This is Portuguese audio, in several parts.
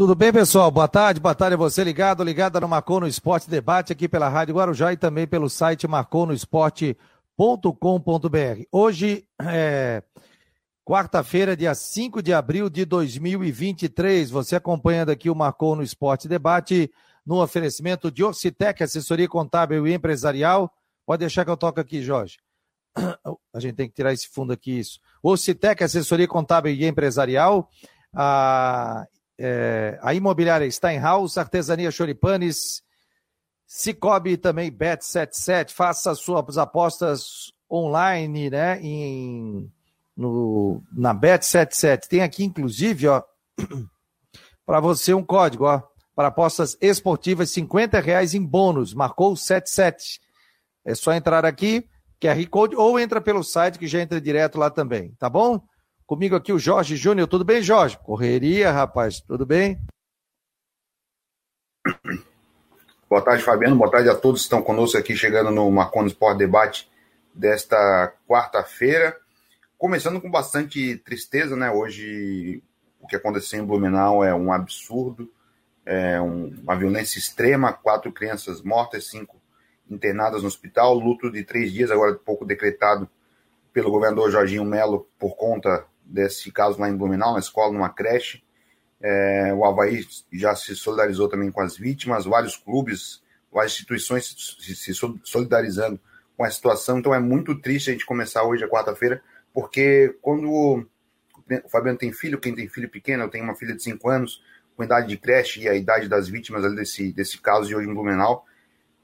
Tudo bem, pessoal? Boa tarde, boa tarde a você ligado, ligada no Marcou no Esporte Debate aqui pela Rádio Guarujá e também pelo site marconosport.com.br. Hoje é quarta-feira, dia 5 de abril de 2023. Você acompanhando aqui o Marcou no Esporte Debate no oferecimento de Orcitec, assessoria contábil e empresarial. Pode deixar que eu toco aqui, Jorge. A gente tem que tirar esse fundo aqui, isso. Orcitec, assessoria contábil e empresarial. A é, a imobiliária Steinhaus, Artesania Choripanes, Cicobi também Bet77. Faça suas apostas online, né? Em, no, na Bet77. Tem aqui, inclusive, ó, para você um código, ó, para apostas esportivas, 50 reais em bônus. Marcou 77. É só entrar aqui, QR Code, ou entra pelo site que já entra direto lá também, tá bom? Comigo aqui o Jorge Júnior. Tudo bem, Jorge? Correria, rapaz. Tudo bem? Boa tarde, Fabiano. Boa tarde a todos que estão conosco aqui, chegando no Marconi Sport Debate desta quarta-feira. Começando com bastante tristeza, né? Hoje, o que aconteceu em Blumenau é um absurdo, é um, uma violência extrema. Quatro crianças mortas, cinco internadas no hospital. Luto de três dias, agora pouco decretado pelo governador Jorginho Melo por conta desse caso lá em Blumenau, na escola, numa creche. É, o Havaí já se solidarizou também com as vítimas, vários clubes, várias instituições se, se solidarizando com a situação. Então é muito triste a gente começar hoje, a quarta-feira, porque quando o Fabiano tem filho, quem tem filho pequeno, eu tenho uma filha de 5 anos, com idade de creche e a idade das vítimas desse, desse caso de hoje em Blumenau,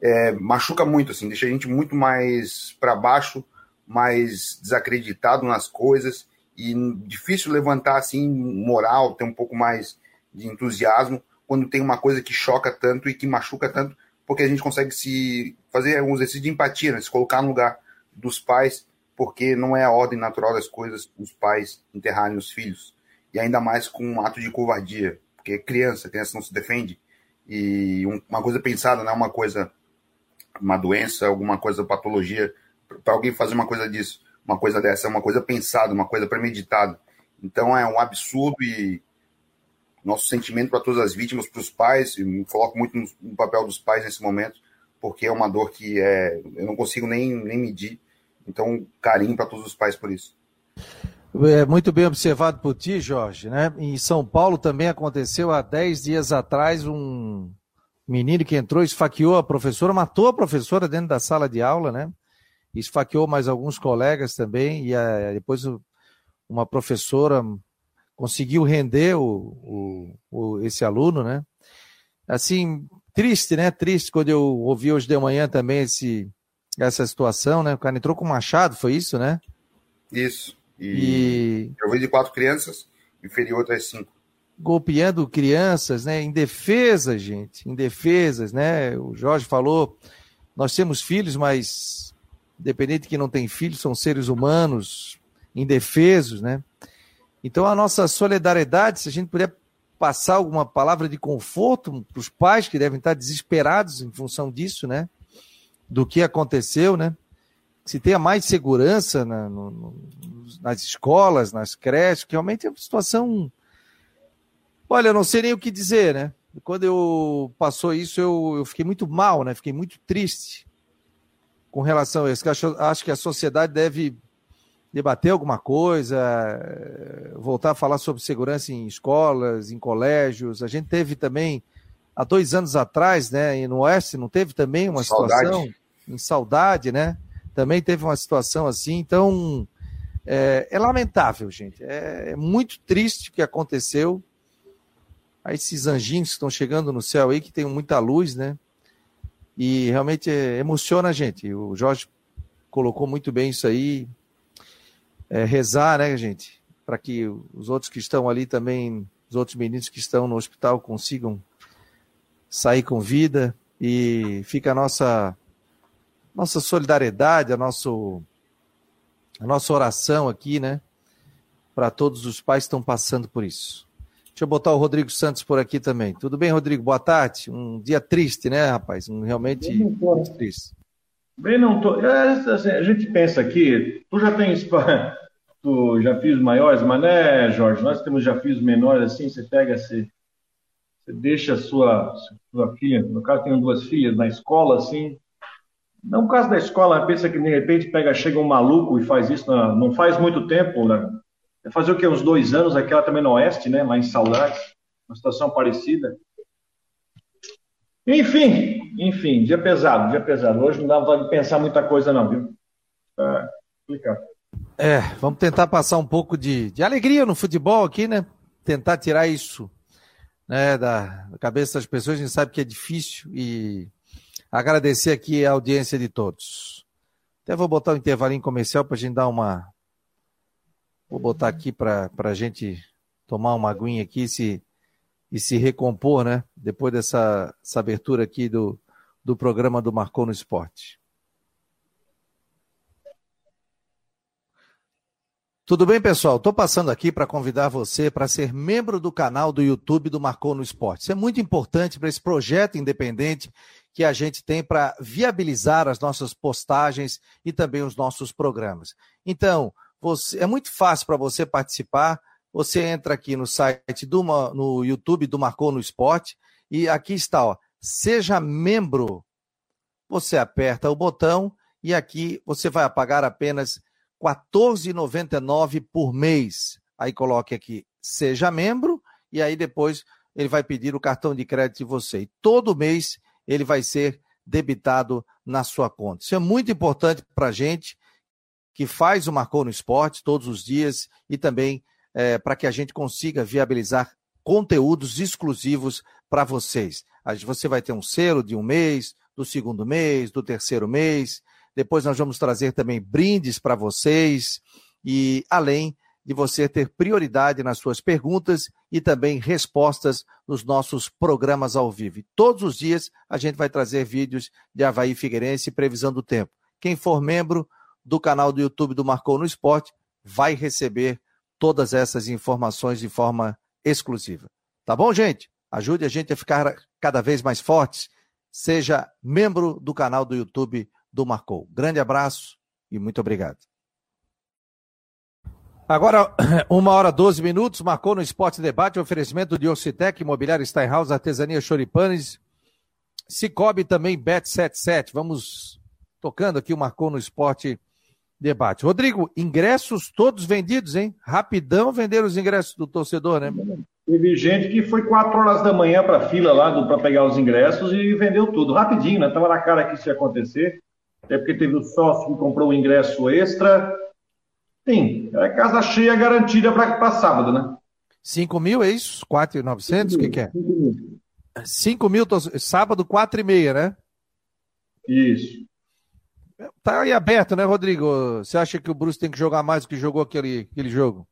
é, machuca muito, assim, deixa a gente muito mais para baixo, mais desacreditado nas coisas e difícil levantar assim moral, ter um pouco mais de entusiasmo quando tem uma coisa que choca tanto e que machuca tanto, porque a gente consegue se fazer um exercício de empatia, né? se colocar no lugar dos pais, porque não é a ordem natural das coisas os pais enterrarem os filhos, e ainda mais com um ato de covardia, porque é criança, criança não se defende, e uma coisa pensada, não é uma coisa, uma doença, alguma coisa, patologia, para alguém fazer uma coisa disso uma coisa dessa, é uma coisa pensada, uma coisa premeditada. Então é um absurdo e nosso sentimento para todas as vítimas, para os pais, me coloco muito no, papel dos pais nesse momento, porque é uma dor que é, eu não consigo nem, nem medir. Então, carinho para todos os pais por isso. É muito bem observado por ti, Jorge. Né? Em São Paulo também aconteceu há 10 dias atrás um menino que entrou, esfaqueou a professora, matou a professora dentro da sala de aula, né? Esfaqueou mais alguns colegas também, e a, depois uma professora conseguiu render o, o, o, esse aluno, né? Assim, triste, né? Triste quando eu ouvi hoje de manhã também esse, essa situação, né? O cara entrou com machado, foi isso, né? Isso. E, e... eu vi de quatro crianças e feriu outras cinco. Golpeando crianças, né? Em defesa, gente, em defesas, né? O Jorge falou, nós temos filhos, mas independente que não tem filhos, são seres humanos, indefesos, né? Então a nossa solidariedade, se a gente puder passar alguma palavra de conforto para os pais que devem estar desesperados em função disso, né? Do que aconteceu, né? Se tenha mais segurança na, no, nas escolas, nas creches, que realmente é uma situação. Olha, eu não sei nem o que dizer, né? Quando eu passou isso, eu, eu fiquei muito mal, né? Fiquei muito triste com relação a isso? Acho, acho que a sociedade deve debater alguma coisa, eh, voltar a falar sobre segurança em escolas, em colégios. A gente teve também, há dois anos atrás, né, no Oeste, não teve também uma saudade. situação em saudade, né? Também teve uma situação assim. Então, é, é lamentável, gente. É, é, muito triste o que aconteceu. Aí esses anjinhos que estão chegando no céu aí, que tem muita luz, né? E realmente emociona a gente. O Jorge colocou muito bem isso aí. É, rezar, né, gente? Para que os outros que estão ali também, os outros meninos que estão no hospital consigam sair com vida. E fica a nossa, nossa solidariedade, a, nosso, a nossa oração aqui, né? Para todos os pais que estão passando por isso. Deixa eu botar o Rodrigo Santos por aqui também. Tudo bem, Rodrigo? Boa tarde. Um dia triste, né, rapaz? Um realmente triste. Bem, não tô. É, assim, a gente pensa aqui, tu já tens, tu já fiz maiores, mas né, Jorge? Nós temos já fiz menores assim, você pega esse, você deixa a sua, sua filha, no caso tenho duas filhas, na escola, assim, não no caso da escola, pensa que de repente pega, chega um maluco e faz isso, não, não faz muito tempo, né? É fazer o que, uns dois anos, aquela também no Oeste, né, lá em Saudades, uma situação parecida. Enfim, enfim, dia pesado, dia pesado. Hoje não dá de pensar muita coisa não, viu? É. É, vamos tentar passar um pouco de, de alegria no futebol aqui, né? Tentar tirar isso né, da, da cabeça das pessoas. A gente sabe que é difícil e agradecer aqui a audiência de todos. Até vou botar um intervalinho comercial para a gente dar uma. Vou botar aqui para a gente tomar uma aguinha aqui se, e se recompor, né? Depois dessa abertura aqui do, do programa do Marcou no Esporte. Tudo bem, pessoal? Estou passando aqui para convidar você para ser membro do canal do YouTube do Marcou no Esporte. Isso é muito importante para esse projeto independente que a gente tem para viabilizar as nossas postagens e também os nossos programas. Então, você, é muito fácil para você participar. Você entra aqui no site do no YouTube do Marcou no Esporte e aqui está, ó, seja membro. Você aperta o botão e aqui você vai pagar apenas 14,99 por mês. Aí coloque aqui, seja membro, e aí depois ele vai pedir o cartão de crédito de você. E todo mês ele vai ser debitado na sua conta. Isso é muito importante para a gente que faz o Marcou no Esporte todos os dias e também é, para que a gente consiga viabilizar conteúdos exclusivos para vocês. Você vai ter um selo de um mês, do segundo mês, do terceiro mês, depois nós vamos trazer também brindes para vocês e além de você ter prioridade nas suas perguntas e também respostas nos nossos programas ao vivo. Todos os dias a gente vai trazer vídeos de Havaí Figueirense e previsão do tempo. Quem for membro do canal do YouTube do Marcou no Esporte vai receber todas essas informações de forma exclusiva. Tá bom, gente? Ajude a gente a ficar cada vez mais fortes. Seja membro do canal do YouTube do Marcou. Grande abraço e muito obrigado. Agora, uma hora 12 minutos, marcou no Esporte Debate, oferecimento de Ocitec, Imobiliário Steinhaus, Artesania Choripanes, Cicobi também, Bet77. Vamos tocando aqui o Marcou no Esporte Debate. Rodrigo, ingressos todos vendidos, hein? Rapidão venderam os ingressos do torcedor, né? Teve gente que foi quatro horas da manhã para a fila lá para pegar os ingressos e vendeu tudo, rapidinho, né? Tava na cara que isso ia acontecer até porque teve o sócio que comprou o ingresso extra. Sim, é casa cheia garantida para sábado, né? 5 mil, é isso? 4,900? O que, que é? 5 mil. 5 mil, sábado, 4 e meia, né? Isso. Tá aí aberto, né, Rodrigo? Você acha que o Bruce tem que jogar mais do que jogou aquele, aquele jogo?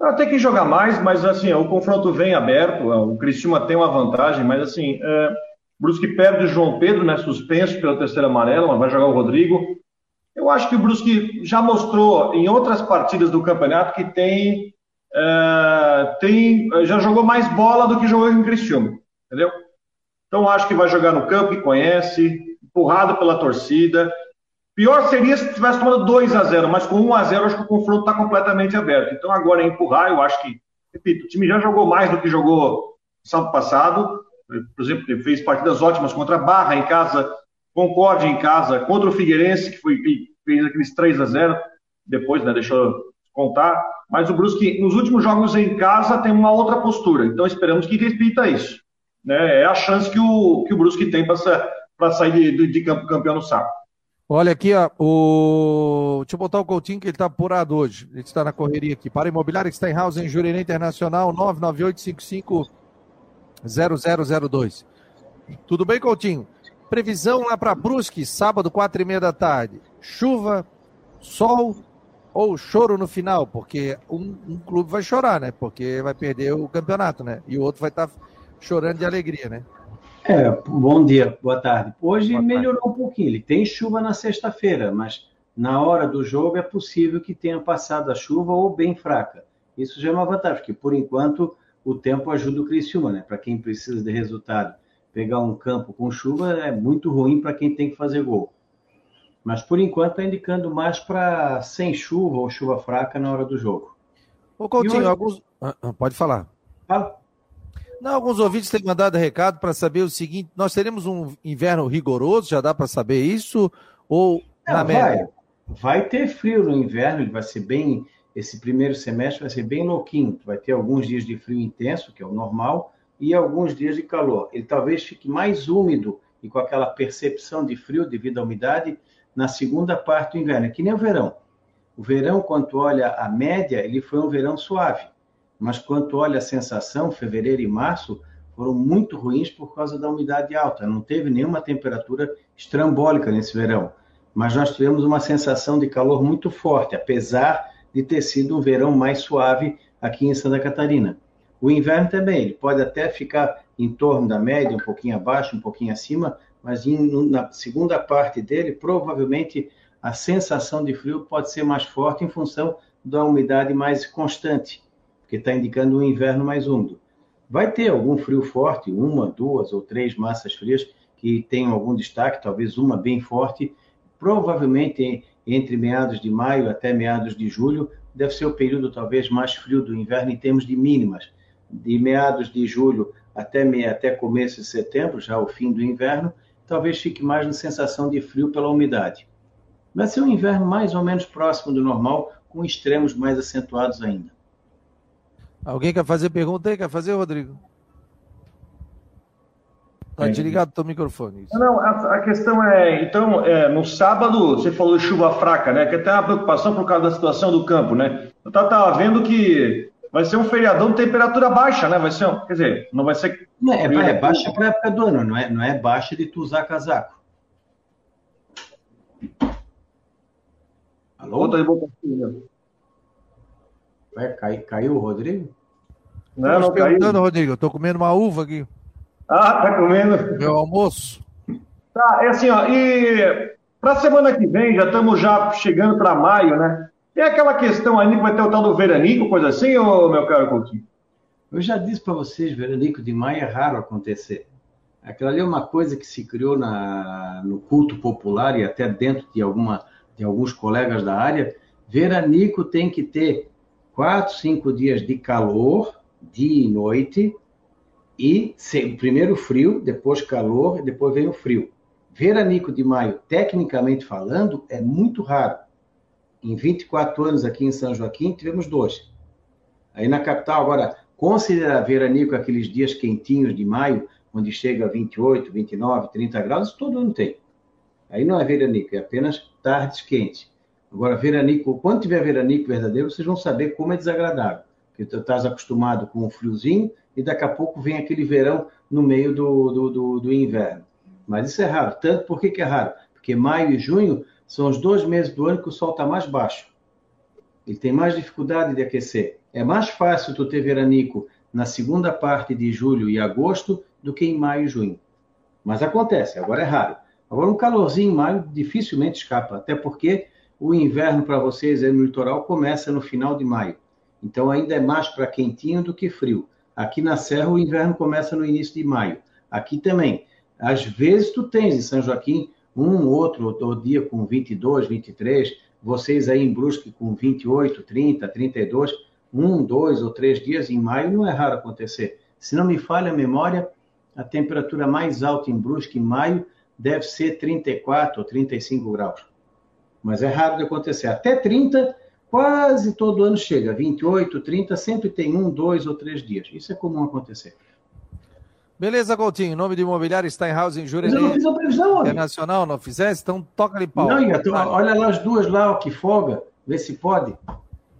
Ah, tem que jogar mais, mas assim, o confronto vem aberto, o Cristiúma tem uma vantagem, mas assim, é, Brusque perde o João Pedro, né, suspenso pela terceira amarela, mas vai jogar o Rodrigo. Eu acho que o Brusque já mostrou em outras partidas do campeonato que tem, é, tem já jogou mais bola do que jogou em Criciúma, entendeu? Então acho que vai jogar no campo que conhece, empurrado pela torcida. Pior seria se tivesse tomado 2 a 0 mas com 1 a 0 acho que o confronto está completamente aberto. Então agora é empurrar, eu acho que, repito, o time já jogou mais do que jogou sábado passado por exemplo, fez partidas ótimas contra a Barra em casa, Concorde em casa, contra o Figueirense, que foi fez aqueles 3 a 0 depois, né, deixou contar. Mas o Brusque, nos últimos jogos em casa, tem uma outra postura. Então esperamos que repita isso. Né? É a chance que o, que o Brusque tem para sair de, de campo campeão no sábado. Olha aqui, ó, o... deixa eu botar o Coutinho que ele está apurado hoje. Ele está na correria aqui. Para Imobiliário Steinhaus em Jurerê Internacional, 99855 0002. Tudo bem, Coutinho? Previsão lá para Brusque, sábado, quatro e meia da tarde. Chuva, sol ou choro no final? Porque um, um, clube vai chorar, né? Porque vai perder o campeonato, né? E o outro vai estar tá chorando de alegria, né? É, bom dia, boa tarde. Hoje boa melhorou tarde. um pouquinho. Ele tem chuva na sexta-feira, mas na hora do jogo é possível que tenha passado a chuva ou bem fraca. Isso já é uma vantagem, porque por enquanto o tempo ajuda o Criciúma, né? Para quem precisa de resultado, pegar um campo com chuva é muito ruim para quem tem que fazer gol. Mas por enquanto está indicando mais para sem chuva ou chuva fraca na hora do jogo. Ô Coutinho, hoje... alguns. Ah, ah, pode falar. Fala. Não, alguns ouvintes têm mandado recado para saber o seguinte: nós teremos um inverno rigoroso, já dá para saber isso? Ou Não, na média? Vai, vai ter frio no inverno, ele vai ser bem. Esse primeiro semestre vai ser bem louquinho. Vai ter alguns dias de frio intenso, que é o normal, e alguns dias de calor. Ele talvez fique mais úmido e com aquela percepção de frio devido à umidade na segunda parte do inverno. É que nem o verão. O verão, quando olha a média, ele foi um verão suave mas quando olha a sensação, fevereiro e março foram muito ruins por causa da umidade alta. Não teve nenhuma temperatura estrambólica nesse verão, mas nós tivemos uma sensação de calor muito forte, apesar de ter sido um verão mais suave aqui em Santa Catarina. O inverno também, ele pode até ficar em torno da média, um pouquinho abaixo, um pouquinho acima, mas em, na segunda parte dele, provavelmente a sensação de frio pode ser mais forte em função da umidade mais constante porque está indicando um inverno mais úmido. Vai ter algum frio forte, uma, duas ou três massas frias que tenham algum destaque, talvez uma bem forte, provavelmente entre meados de maio até meados de julho, deve ser o período talvez mais frio do inverno em termos de mínimas. De meados de julho até, até começo de setembro, já o fim do inverno, talvez fique mais na sensação de frio pela umidade. Vai ser um inverno mais ou menos próximo do normal, com extremos mais acentuados ainda. Alguém quer fazer pergunta aí? Quer fazer, Rodrigo? Tá desligado teu microfone. Isso. Não, a, a, questão é, então, é, no sábado, você falou de chuva fraca, né? Que até uma preocupação por causa da situação do campo, né? Eu tava vendo que vai ser um feriadão de temperatura baixa, né? Vai ser, um, quer dizer, não vai ser. Não, é, é baixa para época do ano, não é, não é baixa de tu usar casaco. Alô? Outra de Ué, cai, caiu o Rodrigo? Não, não perguntando, Rodrigo. Eu tô comendo uma uva aqui. Ah, tá comendo? Meu almoço. Tá, é assim, ó. E para semana que vem, já estamos já chegando para maio, né? Tem aquela questão ali que vai ter o tal do veranico, coisa assim, ô meu caro Coutinho? Eu já disse para vocês, veranico de maio é raro acontecer. Aquela ali é uma coisa que se criou na, no culto popular e até dentro de, alguma, de alguns colegas da área. Veranico tem que ter quatro, cinco dias de calor, dia e noite, e primeiro frio, depois calor, depois vem o frio. Veranico de maio, tecnicamente falando, é muito raro. Em 24 anos aqui em São Joaquim, tivemos dois. Aí na capital, agora, considerar veranico aqueles dias quentinhos de maio, onde chega a 28, 29, 30 graus, todo ano tem. Aí não é veranico, é apenas tardes quentes. Agora, veranico, quando tiver veranico verdadeiro, vocês vão saber como é desagradável. Porque tu estás acostumado com o friozinho e daqui a pouco vem aquele verão no meio do, do, do, do inverno. Mas isso é raro. Tanto por que, que é raro? Porque maio e junho são os dois meses do ano que o sol está mais baixo. Ele tem mais dificuldade de aquecer. É mais fácil tu ter veranico na segunda parte de julho e agosto do que em maio e junho. Mas acontece, agora é raro. Agora um calorzinho em maio dificilmente escapa, até porque o inverno para vocês aí no litoral começa no final de maio. Então ainda é mais para quentinho do que frio. Aqui na Serra o inverno começa no início de maio. Aqui também. Às vezes tu tens em São Joaquim um outro, outro dia com 22, 23, vocês aí em Brusque com 28, 30, 32, um, dois ou três dias em maio não é raro acontecer. Se não me falha a memória, a temperatura mais alta em Brusque em maio deve ser 34 ou 35 graus mas é raro de acontecer. Até 30, quase todo ano chega. 28, 30, sempre tem um, dois ou três dias. Isso é comum acontecer. Beleza, Coutinho. Nome do imobiliário Steinhaus em Jurerê. Eu não fiz a previsão, Internacional, não fizesse? Então toca ali pau. Não, Iato, olha lá as duas lá, ó, que folga. Vê se pode.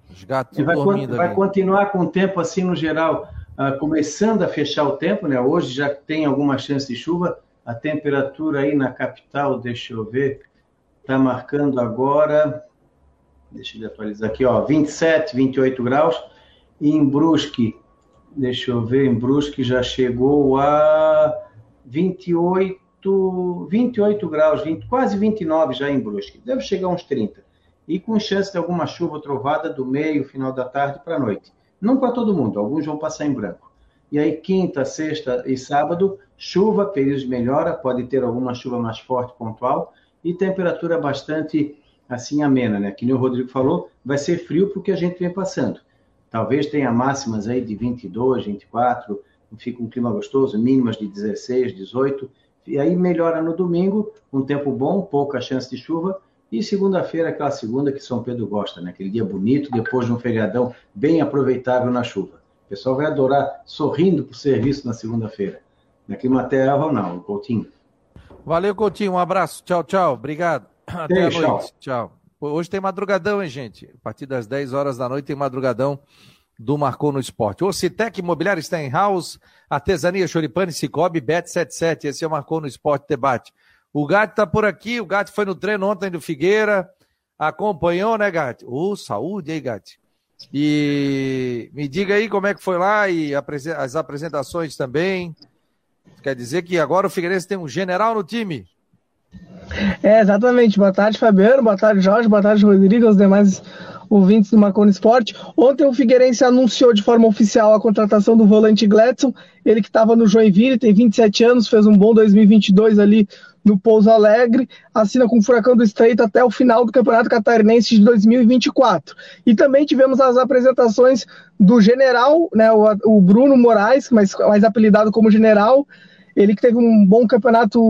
Os gatos vai, dormindo vai continuar com o tempo assim no geral, uh, começando a fechar o tempo, né? Hoje já tem alguma chance de chuva. A temperatura aí na capital, deixa eu ver, está marcando agora, deixa eu atualizar aqui, ó, 27, 28 graus. E em Brusque, deixa eu ver, em Brusque já chegou a 28, 28 graus, 20, quase 29 já em Brusque. Deve chegar uns 30. E com chance de alguma chuva trovada do meio, final da tarde para a noite. Não para todo mundo, alguns vão passar em branco. E aí, quinta, sexta e sábado, chuva, períodos de melhora, pode ter alguma chuva mais forte, pontual, e temperatura bastante assim amena, né? Que nem o Rodrigo falou, vai ser frio porque a gente vem passando. Talvez tenha máximas aí de 22, 24, fica um clima gostoso, mínimas de 16, 18, e aí melhora no domingo, um tempo bom, pouca chance de chuva, e segunda-feira, aquela segunda que São Pedro gosta, né? Aquele dia bonito, depois de um feriadão bem aproveitável na chuva. O pessoal vai adorar sorrindo para o serviço na segunda-feira. Na Climaterra, Ronaldo, Coutinho. Valeu, Coutinho. Um abraço. Tchau, tchau. Obrigado. Até a noite. Tchau. Hoje tem madrugadão, hein, gente? A partir das 10 horas da noite tem madrugadão do Marcou no Esporte. O Citec Imobiliário está em House, Artesania Choripane, Cicobi, Bet77. Esse é o Marcou no Esporte Debate. O Gato tá por aqui, o Gato foi no treino ontem do Figueira, acompanhou, né, Gato? Ô, oh, saúde aí, Gato. E me diga aí como é que foi lá e as apresentações também. Quer dizer que agora o Figueirense tem um general no time. É, exatamente. Boa tarde, Fabiano. Boa tarde, Jorge. Boa tarde, Rodrigo. Os demais ouvintes do Macone Esporte. Ontem o Figueirense anunciou de forma oficial a contratação do volante Gladson. Ele que estava no Joinville, tem 27 anos, fez um bom 2022 ali no Pouso Alegre, assina com o Furacão do Estreito até o final do Campeonato Catarinense de 2024. E também tivemos as apresentações do general, né, o, o Bruno Moraes, mais, mais apelidado como general, ele que teve um bom campeonato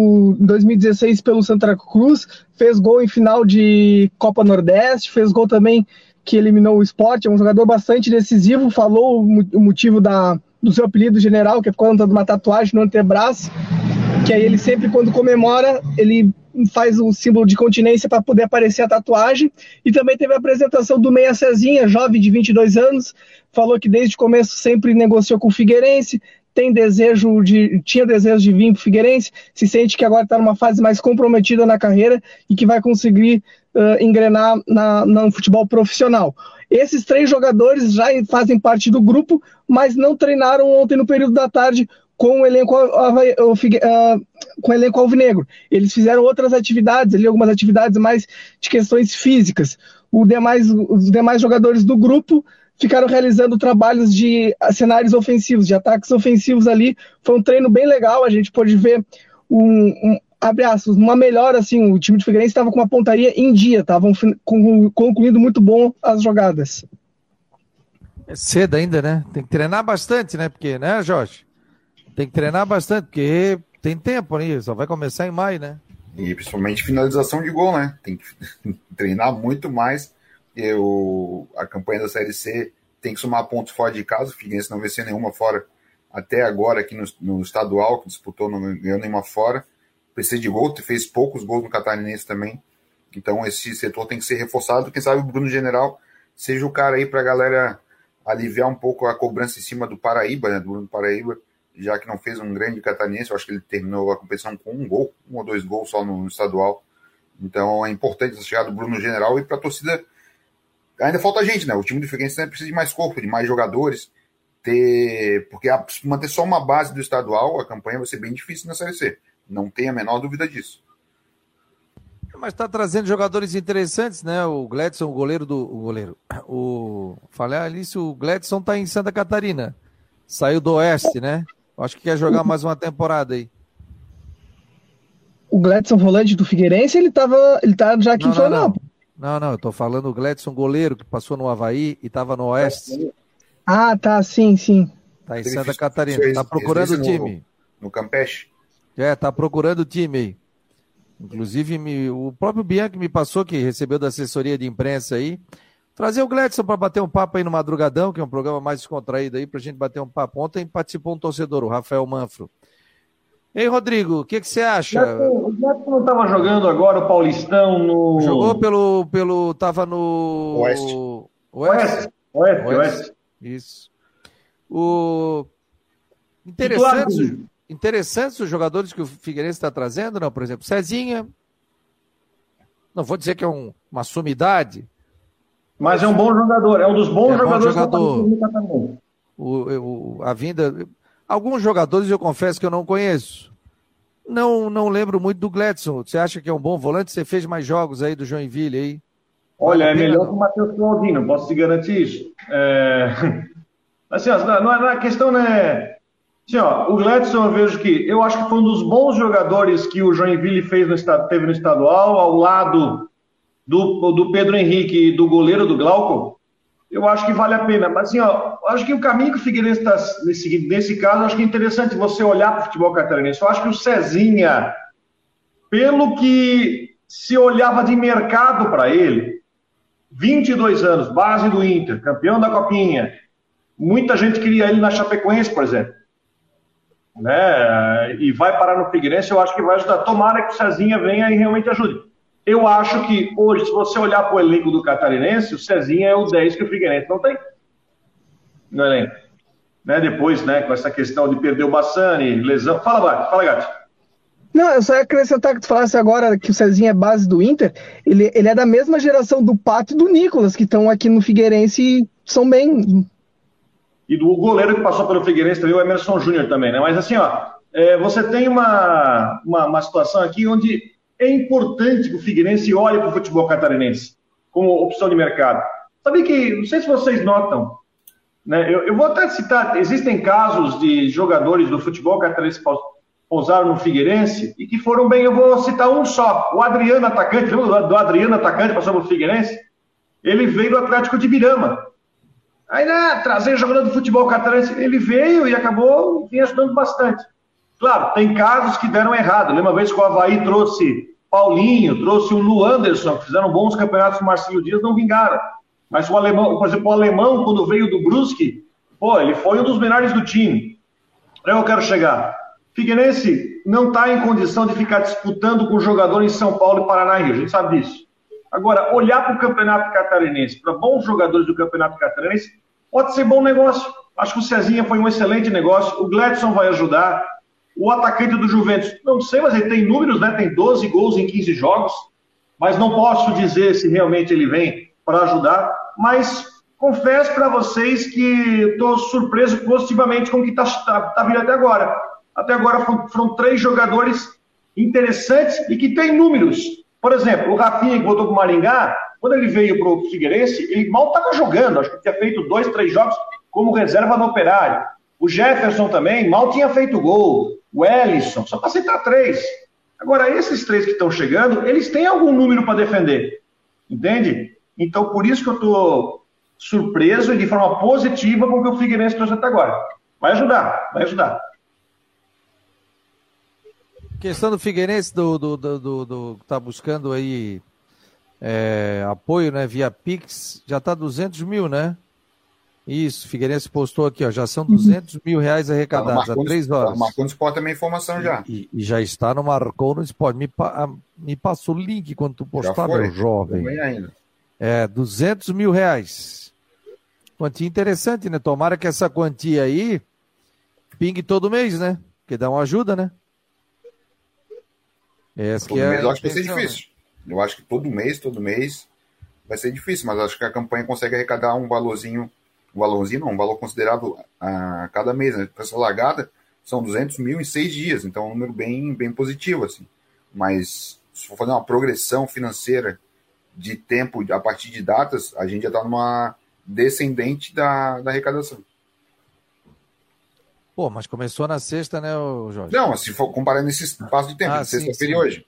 em 2016 pelo Santa Cruz, fez gol em final de Copa Nordeste, fez gol também que eliminou o esporte, é um jogador bastante decisivo, falou o motivo da, do seu apelido general, que é por conta de uma tatuagem no antebraço, que aí ele sempre, quando comemora, ele faz o símbolo de continência para poder aparecer a tatuagem. E também teve a apresentação do Meia Cezinha, jovem de 22 anos, falou que desde o começo sempre negociou com o Figueirense, tem desejo de, tinha desejo de vir para o Figueirense, se sente que agora está numa fase mais comprometida na carreira e que vai conseguir uh, engrenar na, no futebol profissional. Esses três jogadores já fazem parte do grupo, mas não treinaram ontem no período da tarde com o elenco, com o elenco alvinegro. Eles fizeram outras atividades, ali, algumas atividades mais de questões físicas. Demais, os demais jogadores do grupo ficaram realizando trabalhos de cenários ofensivos, de ataques ofensivos ali. Foi um treino bem legal, a gente pôde ver um, um abre aspas, uma melhora, assim, o time de Figueirense estava com uma pontaria em dia, estavam concluindo muito bom as jogadas. É cedo ainda, né? Tem que treinar bastante, né? Porque, né, Jorge? Tem que treinar bastante, porque tem tempo aí, só vai começar em maio, né? E principalmente finalização de gol, né? Tem que treinar muito mais porque o, a campanha da Série C tem que somar pontos fora de casa, o Figueirense não venceu nenhuma fora até agora aqui no, no estadual, que disputou, não ganhou nenhuma fora. Precisa de gol, fez poucos gols no Catarinense também. Então esse setor tem que ser reforçado. Quem sabe o Bruno General seja o cara aí para a galera aliviar um pouco a cobrança em cima do Paraíba, né, do Bruno Paraíba, já que não fez um grande catarinense. Eu acho que ele terminou a competição com um gol, um ou dois gols só no, no estadual. Então é importante essa chegada do Bruno General e para a torcida ainda falta gente, né? O time do Figueirense precisa de mais corpo, de mais jogadores, ter porque a, manter só uma base do estadual, a campanha vai ser bem difícil na Série C. Não tem a menor dúvida disso. Mas está trazendo jogadores interessantes, né? O Gladson, o goleiro do. O goleiro. O. Falei ali, o Gladson está em Santa Catarina. Saiu do Oeste, né? Acho que quer jogar mais uma temporada aí. O Gladson volante do Figueirense, ele tava. Ele tá já aqui não, em Florianópolis. Não, não, eu tô falando o Gledson, goleiro, que passou no Havaí e estava no Oeste. Ah, tá, sim, sim. Tá em Santa Catarina. Tá procurando o time. No, no Campeche? É, tá procurando o time aí. Inclusive, me, o próprio Bianchi me passou, que recebeu da assessoria de imprensa aí, trazer o Gledson para bater um papo aí no Madrugadão, que é um programa mais descontraído aí, pra gente bater um papo. Ontem participou um torcedor, o Rafael Manfro. Ei, Rodrigo, o que, que você acha? O Neto não estava jogando agora o Paulistão no. Jogou pelo. pelo tava no. Oeste. Oeste. Oeste. Oeste. Oeste. Isso. O... Interessantes, interessantes os jogadores que o Figueirense está trazendo, não? Por exemplo, Cezinha. Não vou dizer que é um, uma sumidade. Mas é um bom jogador, é um dos bons é jogadores bom jogador. O, o, a vinda. Alguns jogadores eu confesso que eu não conheço. Não, não lembro muito do Gladson. Você acha que é um bom volante? Você fez mais jogos aí do Joinville aí? Olha, é melhor que o Matheus Claudino, posso te garantir isso. É... Assim, ó, não, é, não, a questão não é. Assim, ó, o Gladson eu vejo que eu acho que foi um dos bons jogadores que o Joinville fez no, teve no estadual, ao lado do, do Pedro Henrique e do goleiro do Glauco. Eu acho que vale a pena. Mas assim, ó, acho que o caminho que o Figueirense está nesse, nesse caso, acho que é interessante você olhar para o futebol catarinense. Eu acho que o Cezinha, pelo que se olhava de mercado para ele, 22 anos, base do Inter, campeão da Copinha, muita gente queria ele na Chapecoense, por exemplo. Né? E vai parar no Figueirense, eu acho que vai ajudar. Tomara que o Cezinha venha e realmente ajude. Eu acho que hoje, se você olhar para o elenco do Catarinense, o Cezinha é o 10 que o Figueirense não tem no elenco. Né? Depois, né, com essa questão de perder o Bassani, lesão. Fala, Bate, fala, Gatti. Não, eu só ia acrescentar que tu falasse agora que o Cezinha é base do Inter. Ele, ele é da mesma geração do Pato e do Nicolas, que estão aqui no Figueirense e são bem. E do goleiro que passou pelo Figueirense também, o Emerson Júnior também, né? Mas assim, ó, é, você tem uma, uma, uma situação aqui onde é importante que o Figueirense olhe para o futebol catarinense como opção de mercado. Sabe que, não sei se vocês notam, né, eu, eu, vou até citar, existem casos de jogadores do futebol catarinense pousaram no Figueirense e que foram bem, eu vou citar um só, o Adriano Atacante, lembra do Adriano Atacante passou pelo Figueirense? Ele veio do Atlético de Birama. Aí, né, trazer jogador do futebol catarinense, ele veio e acabou vinha ajudando bastante. Claro, tem casos que deram errado. Lembra uma vez que o Havaí trouxe Paulinho, trouxe o Lu Anderson, que fizeram bons campeonatos com o Marcelo Dias, não vingaram. Mas o alemão, por exemplo, o alemão, quando veio do Brusque, pô, ele foi um dos melhores do time. Aí eu quero chegar. Figueirense não está em condição de ficar disputando com jogadores em São Paulo e Paraná Rio, a gente sabe disso. Agora, olhar para o Campeonato Catarinense, para bons jogadores do Campeonato Catarinense, pode ser bom negócio. Acho que o Cezinha foi um excelente negócio, o Gladson vai ajudar, o atacante do Juventus, não sei, mas ele tem números, né? Tem 12 gols em 15 jogos, mas não posso dizer se realmente ele vem para ajudar. Mas confesso para vocês que estou surpreso positivamente com o que está tá, tá vindo até agora. Até agora foram, foram, três jogadores interessantes e que têm números. Por exemplo, o Rafinha que botou para o Maringá, quando ele veio para o Figueirense, ele mal estava jogando, acho que tinha feito dois, três jogos como reserva no Operário. O Jefferson também mal tinha feito gol o Ellison, só para citar três. Agora, esses três que estão chegando, eles têm algum número para defender. Entende? Então, por isso que eu estou surpreso e de forma positiva com o que o Figueirense trouxe até agora. Vai ajudar, vai ajudar. Questão do Figueirense, do, do, do, do, do tá buscando aí é, apoio, né, via Pix, já está 200 mil, né? Isso, Figueirense postou aqui, ó, já são 200 uhum. mil reais arrecadados há três horas. O Marcou no Sport também informação já. E, e, já está no Marcou no Sport. Me, pa, me passa o link quando tu postar, meu jovem. ainda. É, 200 mil reais. Quantia interessante, né? Tomara que essa quantia aí pingue todo mês, né? Porque dá uma ajuda, né? Essa todo é mês eu acho que vai ser difícil. Eu acho que todo mês, todo mês vai ser difícil, mas acho que a campanha consegue arrecadar um valorzinho um valorzinho, não, um valor considerável a cada mês. Né? Essa largada são 200 mil em seis dias, então é um número bem, bem positivo. assim. Mas se for fazer uma progressão financeira de tempo a partir de datas, a gente já está numa descendente da, da arrecadação. Pô, mas começou na sexta, né, Jorge? Não, se for comparando esse espaço de tempo, ah, sexta-feira e hoje.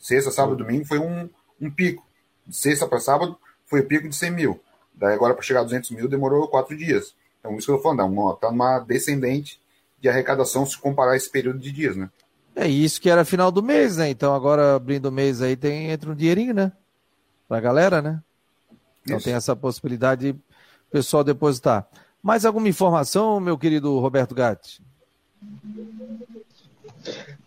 Sexta, sábado, domingo foi um, um pico. De sexta para sábado foi o pico de 100 mil. Daí agora para chegar a 200 mil demorou quatro dias. Então isso que eu tô falando, está numa descendente de arrecadação se comparar esse período de dias, né? É isso que era final do mês, né? Então agora abrindo o mês aí tem entra um dinheirinho, né? Pra galera, né? Então isso. tem essa possibilidade de o pessoal depositar. Mais alguma informação, meu querido Roberto Gatti?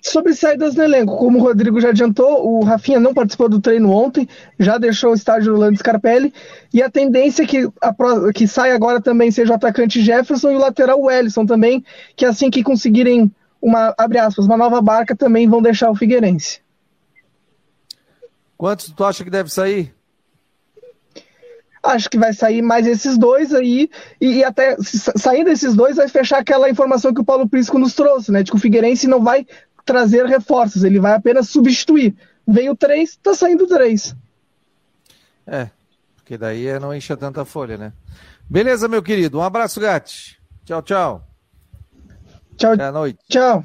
Sobre saídas no elenco, como o Rodrigo já adiantou, o Rafinha não participou do treino ontem, já deixou o estádio do Lando Scarpelli, e a tendência é que, a, que sai agora também seja o atacante Jefferson e o lateral Wellison também, que assim que conseguirem uma, abre aspas, uma nova barca, também vão deixar o Figueirense. Quantos tu acha que deve sair? Acho que vai sair mais esses dois aí, e, e até saindo esses dois vai fechar aquela informação que o Paulo Prisco nos trouxe, né? De que o Figueirense não vai trazer reforços, ele vai apenas substituir. Veio três, tá saindo três. É, porque daí é não enche tanta folha, né? Beleza, meu querido. Um abraço, Gatti. Tchau, tchau. Tchau. Até noite. Tchau.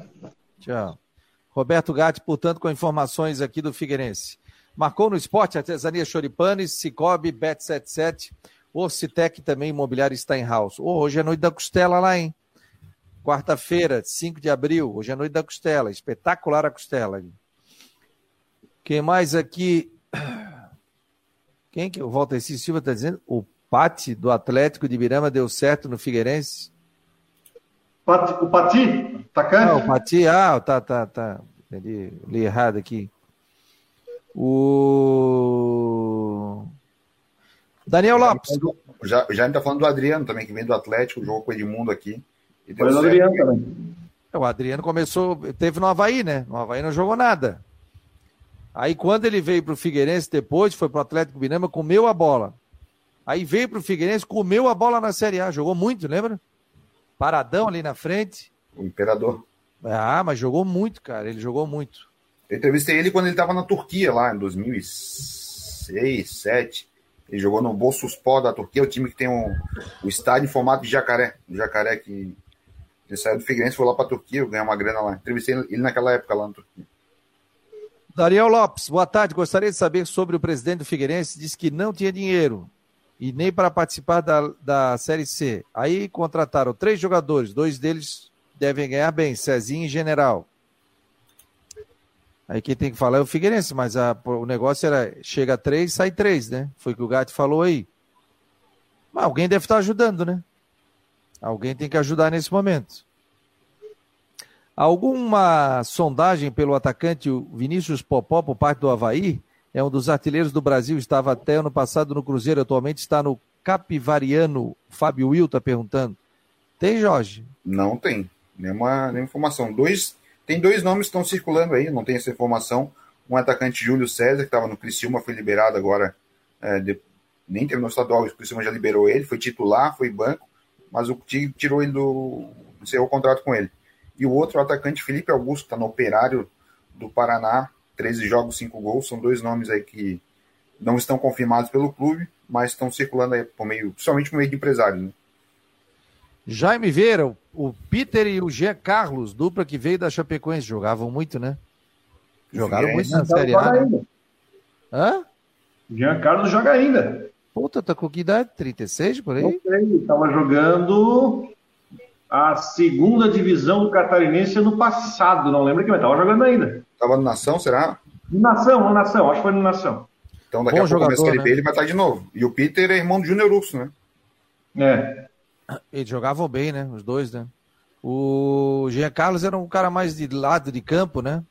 Tchau. Roberto Gatti, portanto, com informações aqui do Figueirense. Marcou no esporte Artesania Choripanes, Cicobi, Bet77, O Citec também, Imobiliário Steinhaus. Oh, hoje é noite da costela lá, hein? Quarta-feira, 5 de abril, hoje é noite da costela. Espetacular a costela. Quem mais aqui? Quem que o Walter Silva está dizendo? O Pati do Atlético de Birama deu certo no Figueirense? Pati, o Pati? Atacante? Ah, o Pati, ah, tá, tá, tá. Li, li errado aqui. O. Daniel Lopes. Já, já gente tá falando do Adriano também, que vem do Atlético, jogou com o Edmundo aqui. E Foi o Adriano também. É, o Adriano começou, teve no Havaí, né? No Havaí não jogou nada. Aí quando ele veio para o Figueirense depois, foi para o Atlético Binama, comeu a bola. Aí veio para o Figueirense, comeu a bola na Série A, jogou muito, lembra? Paradão ali na frente. O Imperador. Ah, mas jogou muito, cara, ele jogou muito. Eu entrevistei ele quando ele estava na Turquia, lá em 2006, 2007. Ele jogou no Bolsuspor da Turquia, o time que tem um, o estádio em formato de jacaré. O jacaré que ele saiu do Figueirense, foi lá para a Turquia, ganhar uma grana lá. Entrevistei ele naquela época lá na Turquia. Dariel Lopes, boa tarde. Gostaria de saber sobre o presidente do Figueirense. Disse que não tinha dinheiro e nem para participar da, da Série C. Aí contrataram três jogadores, dois deles devem ganhar bem, Cezinho e General. Aí quem tem que falar é o Figueirense, mas a, o negócio era chega três, sai três, né? Foi o que o Gato falou aí. Mas alguém deve estar ajudando, né? Alguém tem que ajudar nesse momento. Alguma sondagem pelo atacante Vinícius Popó por parte do Havaí? É um dos artilheiros do Brasil, estava até ano passado no Cruzeiro, atualmente está no Capivariano. Fábio Will está perguntando. Tem, Jorge? Não tem. Nenhuma, nenhuma informação. Dois, tem dois nomes que estão circulando aí, não tem essa informação. Um atacante Júlio César, que estava no Criciúma, foi liberado agora, é, de, nem teve no estadual, o Criciúma já liberou ele, foi titular, foi banco, mas o Tigre tirou ele do. encerrou o contrato com ele. E o outro, o atacante Felipe Augusto, está no Operário do Paraná, 13 jogos, 5 gols. São dois nomes aí que não estão confirmados pelo clube, mas estão circulando aí por meio, principalmente por meio de empresários. Né? Jaime Vieira, o Peter e o Jean Carlos, dupla que veio da Chapecoense, jogavam muito, né? Jogaram muito na Série A. Né? Hã? Jean Carlos joga ainda. Puta, tá com que idade? 36 por aí? Não sei, tava jogando a segunda divisão do Catarinense ano passado, não lembro que, mas estava jogando ainda. Estava no Nação, será? No Nação, no Nação, acho que foi no Nação. Então daqui Bom a pouco jogador, começa a né? ele vai estar de novo. E o Peter é irmão do Júnior Urso, né? É. Eles jogavam bem, né? Os dois, né? O Jean Carlos era um cara mais de lado de campo, né?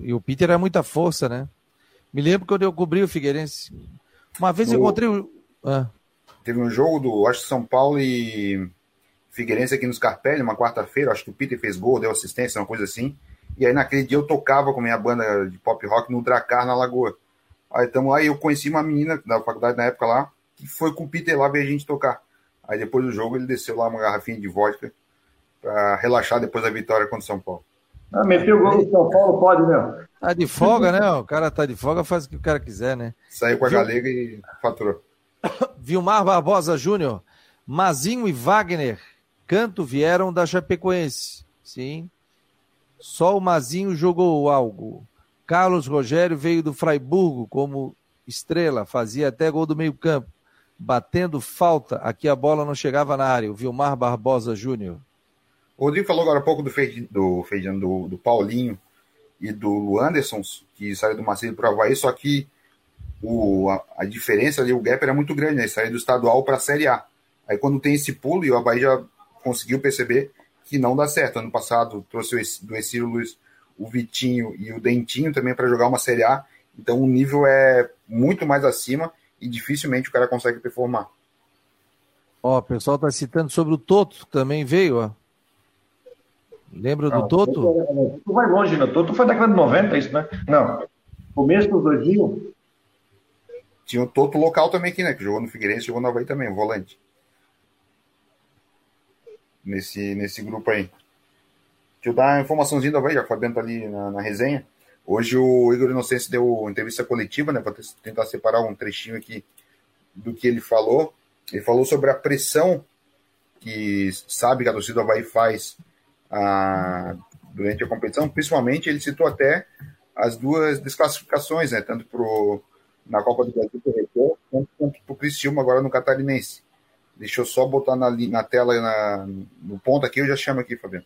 E o Peter era muita força, né? Me lembro quando eu cobri o Figueirense. Uma vez eu encontrei o. Ah. Teve um jogo do, acho que São Paulo e Figueirense aqui no Scarpelli, uma quarta-feira, acho que o Peter fez gol, deu assistência, uma coisa assim. E aí naquele dia eu tocava com minha banda de pop rock no Dracar, na Lagoa. Aí tamo aí, eu conheci uma menina da faculdade na época lá, que foi com o Peter lá ver a gente tocar. Aí depois do jogo ele desceu lá uma garrafinha de vodka para relaxar depois da vitória contra o São Paulo. Ah, meteu o gol do São Paulo, pode, né? Tá de folga, né? O cara tá de folga, faz o que o cara quiser, né? Saiu com a Vil... galega e faturou. Vilmar Barbosa Júnior, Mazinho e Wagner Canto vieram da Chapecoense. Sim. Só o Mazinho jogou algo. Carlos Rogério veio do Fraiburgo como estrela, fazia até gol do meio-campo. Batendo falta, aqui a bola não chegava na área. O Vilmar Barbosa Júnior. O Rodrigo falou agora há pouco do, Fe... do, do, do Paulinho e do Anderson, que saiu do Marcelo para o Havaí, só que o, a, a, diferença ali, o gap era muito grande, né? Saiu do estadual para a Série A. Aí quando tem esse pulo, e o Havaí já conseguiu perceber que não dá certo. Ano passado trouxe do Exílio Luiz o Vitinho e o Dentinho também para jogar uma Série A. Então o nível é muito mais acima e dificilmente o cara consegue performar. Ó, o pessoal está citando sobre o Toto, que também veio, ó. Lembra não, do Toto? Toto vai longe, né? Toto foi da década de 90, isso, né? Não. Começo dos 2000. Tinha o Toto local também aqui, né? Que jogou no Figueirense, jogou no Havaí também, o volante nesse, nesse grupo aí. Deixa eu dar uma informaçãozinha da Havaí, já que o Fabiano tá ali na, na, resenha. Hoje o Igor Inocêncio deu entrevista coletiva, né? Vou tentar separar um trechinho aqui do que ele falou. Ele falou sobre a pressão que sabe que a torcida do Havaí faz a, durante a competição. Principalmente, ele citou até as duas desclassificações, né? Tanto pro, na Copa do Brasil quanto para o Criciúma agora no Catarinense. Deixa eu só botar na, na tela, na, no ponto aqui, eu já chamo aqui, Fabiano.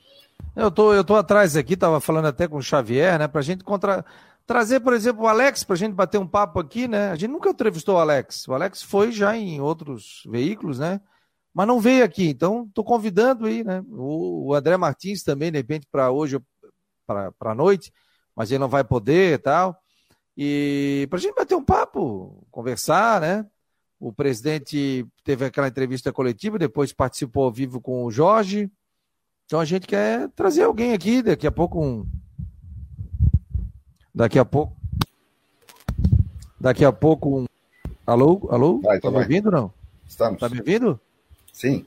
Eu tô, eu tô atrás aqui, tava falando até com o Xavier, né, pra gente contra... trazer, por exemplo, o Alex, pra gente bater um papo aqui, né, a gente nunca entrevistou o Alex, o Alex foi já em outros veículos, né, mas não veio aqui, então tô convidando aí, né, o, o André Martins também, de repente, para hoje, para noite, mas ele não vai poder e tal, e pra gente bater um papo, conversar, né, o presidente teve aquela entrevista coletiva, depois participou ao vivo com o Jorge, então a gente quer trazer alguém aqui, daqui a pouco um. Daqui a pouco. Daqui a pouco um. Alô? Alô? Vai, tá, me ouvindo não? Estamos. Tá me ouvindo? Sim.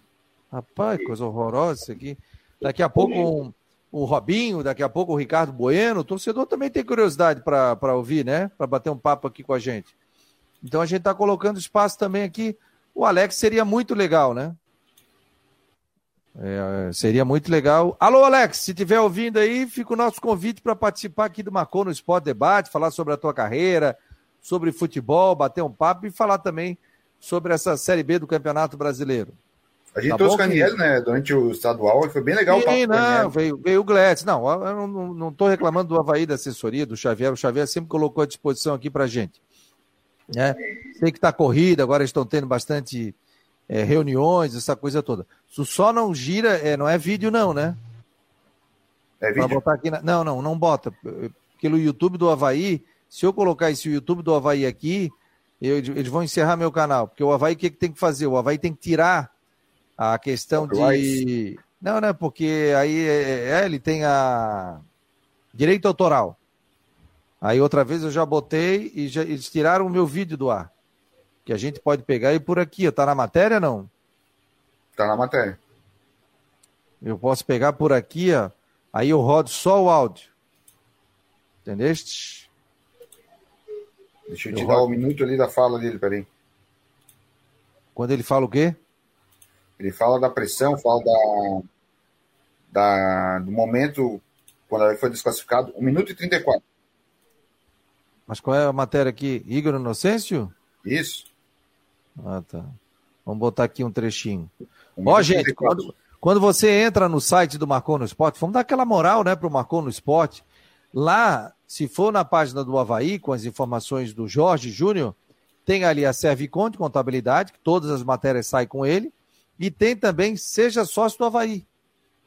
Rapaz, coisa horrorosa isso aqui. Daqui a pouco um, um Robinho, daqui a pouco o Ricardo Bueno. O torcedor também tem curiosidade para ouvir, né? Para bater um papo aqui com a gente. Então a gente está colocando espaço também aqui. O Alex seria muito legal, né? É, seria muito legal. Alô, Alex, se estiver ouvindo aí, fica o nosso convite para participar aqui do Marcou no Esporte Debate, falar sobre a tua carreira, sobre futebol, bater um papo e falar também sobre essa Série B do Campeonato Brasileiro. A gente tá trouxe o Caniel, né, durante o estadual, e foi bem legal Sim, o papo. Não, veio, veio o Gletz. Não, eu não estou reclamando do Havaí da assessoria, do Xavier. O Xavier sempre colocou à disposição aqui para gente. Né? Sei que está corrida, agora estão tendo bastante é, reuniões, essa coisa toda. Isso só não gira, é, não é vídeo não, né? É vídeo? botar aqui na... Não, não, não bota. Pelo YouTube do Havaí, se eu colocar esse YouTube do Havaí aqui, eu, eles vão encerrar meu canal. Porque o Havaí, o que, que tem que fazer? O Havaí tem que tirar a questão de... Não, né? Porque aí é, é, ele tem a direito autoral. Aí outra vez eu já botei e já, eles tiraram o meu vídeo do ar que a gente pode pegar e por aqui. Está na matéria não? Está na matéria. Eu posso pegar por aqui, ó. Aí eu rodo só o áudio. Entendeste? Deixa eu, eu te rodo... dar o um minuto ali da fala dele, peraí. Quando ele fala o quê? Ele fala da pressão, fala da, da do momento quando ele foi desclassificado, 1 minuto e 34. Mas qual é a matéria aqui? Igor Inocêncio? Isso. Ah, tá. Vamos botar aqui um trechinho. Ó, gente, quando, quando você entra no site do Marcou no Esporte, vamos dar aquela moral, né, pro Marcou no Esporte. Lá, se for na página do Havaí, com as informações do Jorge Júnior, tem ali a Serviconte Contabilidade, que todas as matérias saem com ele, e tem também Seja Sócio do Havaí.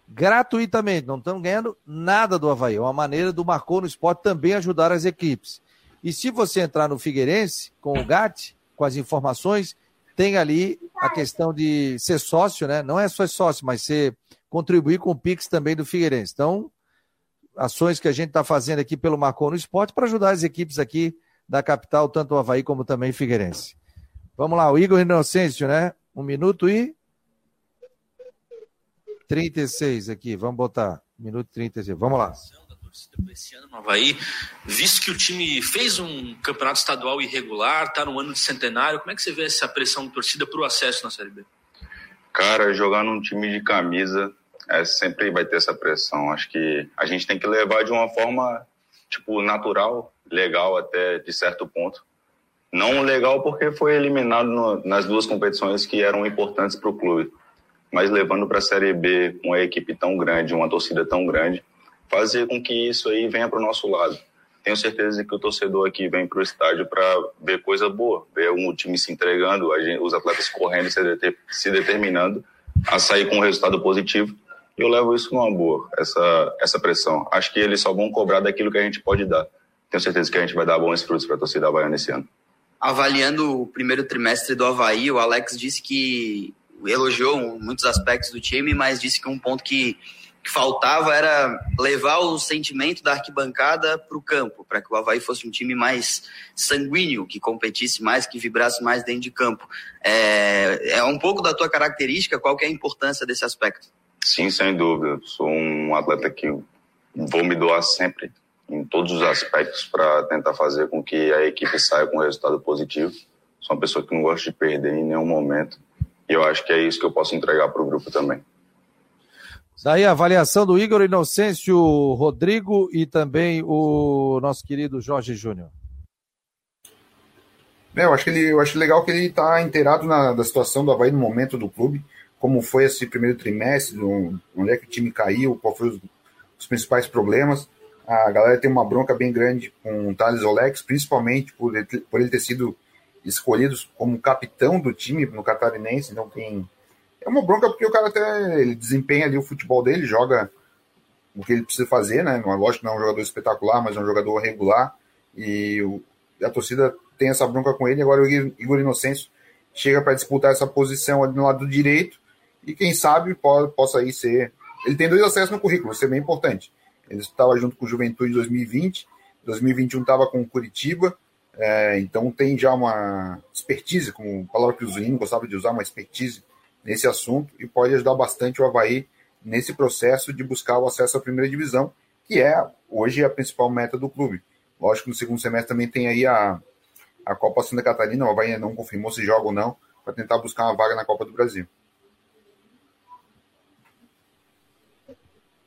Gratuitamente, não estamos ganhando nada do Havaí. É uma maneira do Marcou no Esporte também ajudar as equipes. E se você entrar no Figueirense, com o GAT, com as informações, tem ali a questão de ser sócio, né? Não é só sócio, mas ser contribuir com o Pix também do Figueirense. Então, ações que a gente está fazendo aqui pelo Marcou no Esporte para ajudar as equipes aqui da capital, tanto o Havaí como também o Figueirense. Vamos lá, o Igor Inocêncio, né? Um minuto e 36 aqui, vamos botar. Minuto e 36, vamos lá esse ano no Havaí, visto que o time fez um campeonato estadual irregular, está no ano de centenário, como é que você vê essa pressão de torcida para o acesso na Série B? Cara, jogar num time de camisa é, sempre vai ter essa pressão. Acho que a gente tem que levar de uma forma, tipo, natural, legal até de certo ponto. Não legal porque foi eliminado no, nas duas competições que eram importantes para o clube. Mas levando para a Série B uma equipe tão grande, uma torcida tão grande, fazer com que isso aí venha para o nosso lado. Tenho certeza que o torcedor aqui vem para o estádio para ver coisa boa, ver um time se entregando, os atletas correndo, se determinando a sair com um resultado positivo. E eu levo isso numa boa, essa, essa pressão. Acho que eles só vão cobrar daquilo que a gente pode dar. Tenho certeza que a gente vai dar bons frutos para a torcida havaiana esse ano. Avaliando o primeiro trimestre do Havaí, o Alex disse que elogiou muitos aspectos do time, mas disse que um ponto que que faltava era levar o sentimento da arquibancada para o campo, para que o Havaí fosse um time mais sanguíneo, que competisse mais, que vibrasse mais dentro de campo. É, é um pouco da tua característica, qual que é a importância desse aspecto? Sim, sem dúvida. Sou um atleta que vou me doar sempre, em todos os aspectos, para tentar fazer com que a equipe saia com um resultado positivo. Sou uma pessoa que não gosta de perder em nenhum momento. E eu acho que é isso que eu posso entregar para o grupo também. Daí a avaliação do Igor Inocêncio Rodrigo e também o nosso querido Jorge Júnior. É, eu acho que ele, eu acho legal que ele está inteirado na, da situação do Havaí no momento do clube, como foi esse primeiro trimestre, onde é que o time caiu, qual foi os, os principais problemas. A galera tem uma bronca bem grande com o Thales Olex, principalmente por ele, por ele ter sido escolhido como capitão do time no Catarinense, então tem é uma bronca porque o cara até ele desempenha ali o futebol dele, joga o que ele precisa fazer, né? Lógico que não é um jogador espetacular, mas é um jogador regular e o, a torcida tem essa bronca com ele. Agora o Igor Inocêncio chega para disputar essa posição ali no lado direito e quem sabe pode, possa aí ser. Ele tem dois acessos no currículo, isso é bem importante. Ele estava junto com o Juventude em 2020, 2021 estava com o Curitiba, é, então tem já uma expertise, como palavra que o Zuino gostava de usar, uma expertise nesse assunto e pode ajudar bastante o Havaí nesse processo de buscar o acesso à primeira divisão, que é hoje a principal meta do clube. Lógico que no segundo semestre também tem aí a, a Copa Santa Catarina, o Havaí não confirmou se joga ou não, para tentar buscar uma vaga na Copa do Brasil.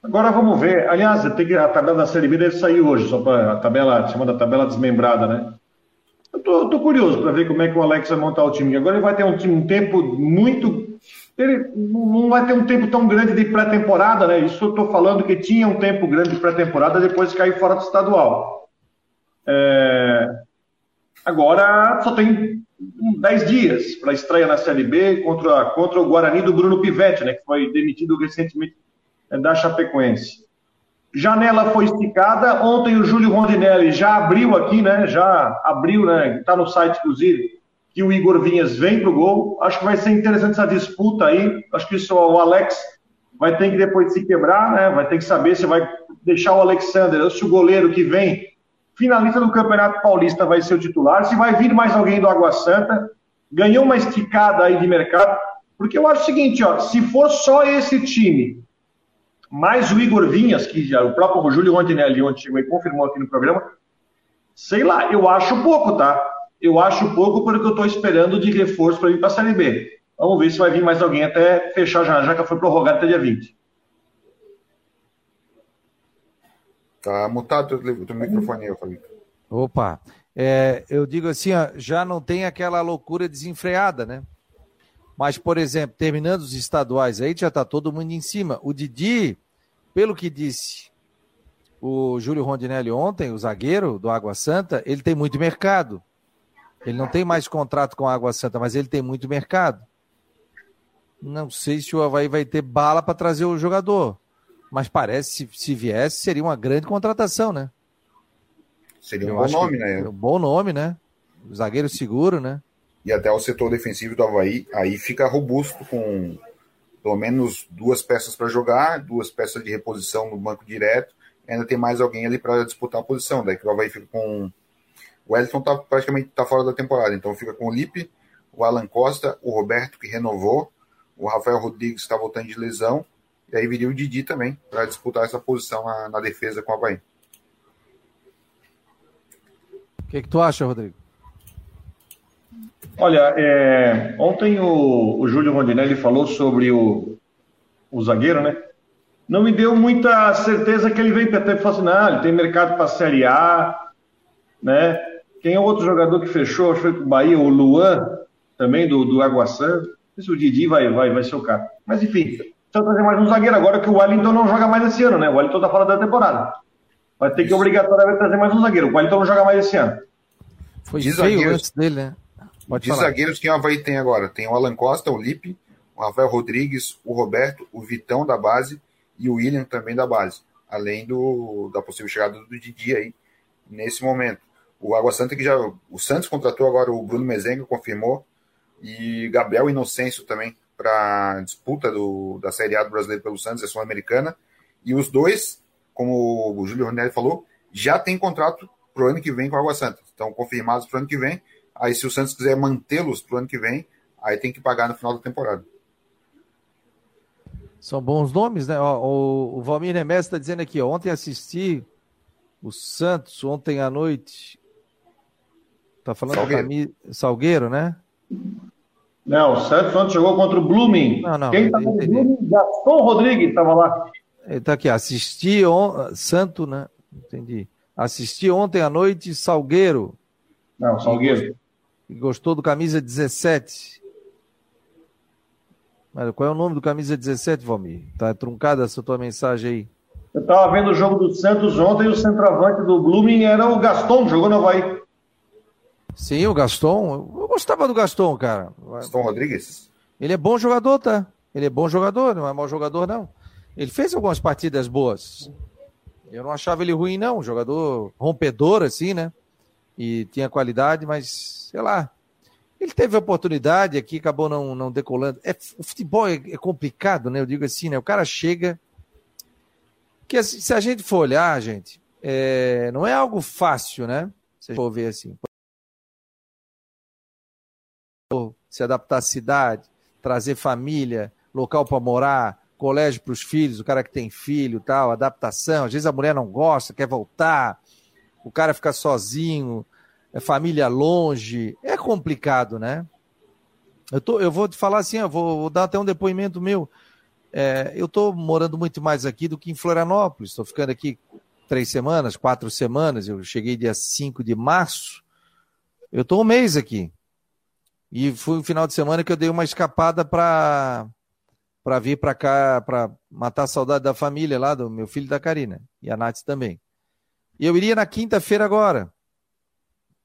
Agora vamos ver. Aliás, tem que, a tabela da Série B deve sair hoje, só para a tabela, chamada tabela desmembrada, né? Eu tô, tô curioso para ver como é que o Alex vai montar o time. Agora ele vai ter um, um tempo muito. Ele não vai ter um tempo tão grande de pré-temporada, né? Isso eu estou falando que tinha um tempo grande de pré-temporada depois de cair fora do estadual. É... Agora só tem 10 dias para estreia na Série B contra, contra o Guarani do Bruno Pivetti, né? Que foi demitido recentemente é, da Chapecoense. Janela foi esticada. Ontem o Júlio Rondinelli já abriu aqui, né? Já abriu, né? Está no site, inclusive, que o Igor Vinhas vem para o gol. Acho que vai ser interessante essa disputa aí. Acho que isso o Alex vai ter que depois se quebrar, né? Vai ter que saber se vai deixar o Alexander, se o goleiro que vem, finalista do Campeonato Paulista, vai ser o titular. Se vai vir mais alguém do Água Santa. Ganhou uma esticada aí de mercado. Porque eu acho o seguinte, ó, se for só esse time mais o Igor Vinhas, que já, o próprio Júlio Rondinelli ontem e confirmou aqui no programa, sei lá, eu acho pouco, tá? Eu acho pouco porque eu estou esperando de reforço para vir para a Série B. Vamos ver se vai vir mais alguém até fechar já, já que foi prorrogado até dia 20. Tá mutado o teu microfone aí, Fabio. Opa, é, eu digo assim, ó, já não tem aquela loucura desenfreada, né? Mas, por exemplo, terminando os estaduais aí, já está todo mundo em cima. O Didi, pelo que disse o Júlio Rondinelli ontem, o zagueiro do Água Santa, ele tem muito mercado. Ele não tem mais contrato com a Água Santa, mas ele tem muito mercado. Não sei se o Havaí vai ter bala para trazer o jogador. Mas parece, se, se viesse, seria uma grande contratação, né? Seria um bom nome, né? Um bom nome, né? zagueiro seguro, né? e até o setor defensivo do Havaí, aí fica robusto com pelo menos duas peças para jogar, duas peças de reposição no banco direto, ainda tem mais alguém ali para disputar a posição, daí que o Havaí fica com o Wellington tá, praticamente está fora da temporada, então fica com o Lipe, o Alan Costa, o Roberto que renovou, o Rafael Rodrigues está voltando de lesão, e aí viria o Didi também para disputar essa posição na, na defesa com o Havaí. O que, que tu acha, Rodrigo? Olha, é, ontem o, o Júlio Rondinelli falou sobre o, o zagueiro, né? Não me deu muita certeza que ele vem para até falar assim, não, ele tem mercado para a Série A, né? Tem outro jogador que fechou, acho que foi o Bahia, o Luan, também do, do Água Santa. Não sei se o Didi vai, vai, vai ser o cara. Mas enfim, precisa trazer mais um zagueiro agora que o Wellington não joga mais esse ano, né? O Wellington tá fora da temporada. Vai ter que obrigatoriamente trazer mais um zagueiro. O Wellington não joga mais esse ano. Foi Diz feio antes dele, né? Pode de falar. zagueiros, quem o Havaí tem agora? Tem o Alan Costa, o Lipe, o Rafael Rodrigues, o Roberto, o Vitão da base e o William também da base. Além do, da possível chegada do Didi aí nesse momento. O Água Santa que já. O Santos contratou agora o Bruno Mezenga, confirmou. E Gabriel Inocêncio também para disputa do, da Série A do Brasileiro pelo Santos, é Sul-Americana. E os dois, como o Júlio Ronelli falou, já tem contrato para o ano que vem com a Água Santa. Estão confirmados para o ano que vem. Aí, se o Santos quiser mantê-los para o ano que vem, aí tem que pagar no final da temporada. São bons nomes, né? O, o Valmir Nemes está dizendo aqui, ó, ontem assisti o Santos, ontem à noite. Tá falando Salgueiro, Salgueiro né? Não, o Santos ontem jogou contra o Blooming. Não, não. Quem estava no Blooming? Gaston Rodrigues estava lá. Ele está aqui, assisti on... Santo, né? Entendi. Assisti ontem à noite Salgueiro. Não, Salgueiro. Gostou do camisa 17. Mas qual é o nome do camisa 17, Valmir? Tá truncada essa tua mensagem aí. Eu estava vendo o jogo do Santos ontem e o centroavante do Blooming era o Gaston, jogou no Havaí. Sim, o Gaston. Eu gostava do Gaston, cara. Gaston Rodrigues? Ele é bom jogador, tá? Ele é bom jogador, não é mau jogador, não. Ele fez algumas partidas boas. Eu não achava ele ruim, não. Jogador rompedor, assim, né? E tinha qualidade, mas, sei lá. Ele teve oportunidade aqui, acabou não, não decolando. É, o futebol é, é complicado, né? Eu digo assim, né? O cara chega. Que assim, se a gente for olhar, gente, é, não é algo fácil, né? Se a gente for ver assim. Se adaptar à cidade, trazer família, local para morar, colégio para os filhos, o cara que tem filho, tal, adaptação. Às vezes a mulher não gosta, quer voltar, o cara fica sozinho, é família longe, é complicado, né? Eu, tô, eu vou te falar assim, eu vou, vou dar até um depoimento meu. É, eu estou morando muito mais aqui do que em Florianópolis. Estou ficando aqui três semanas, quatro semanas. Eu cheguei dia 5 de março. Eu estou um mês aqui. E foi um final de semana que eu dei uma escapada para para vir para cá, para matar a saudade da família lá, do meu filho da Karina. E a Nath também. E eu iria na quinta-feira agora.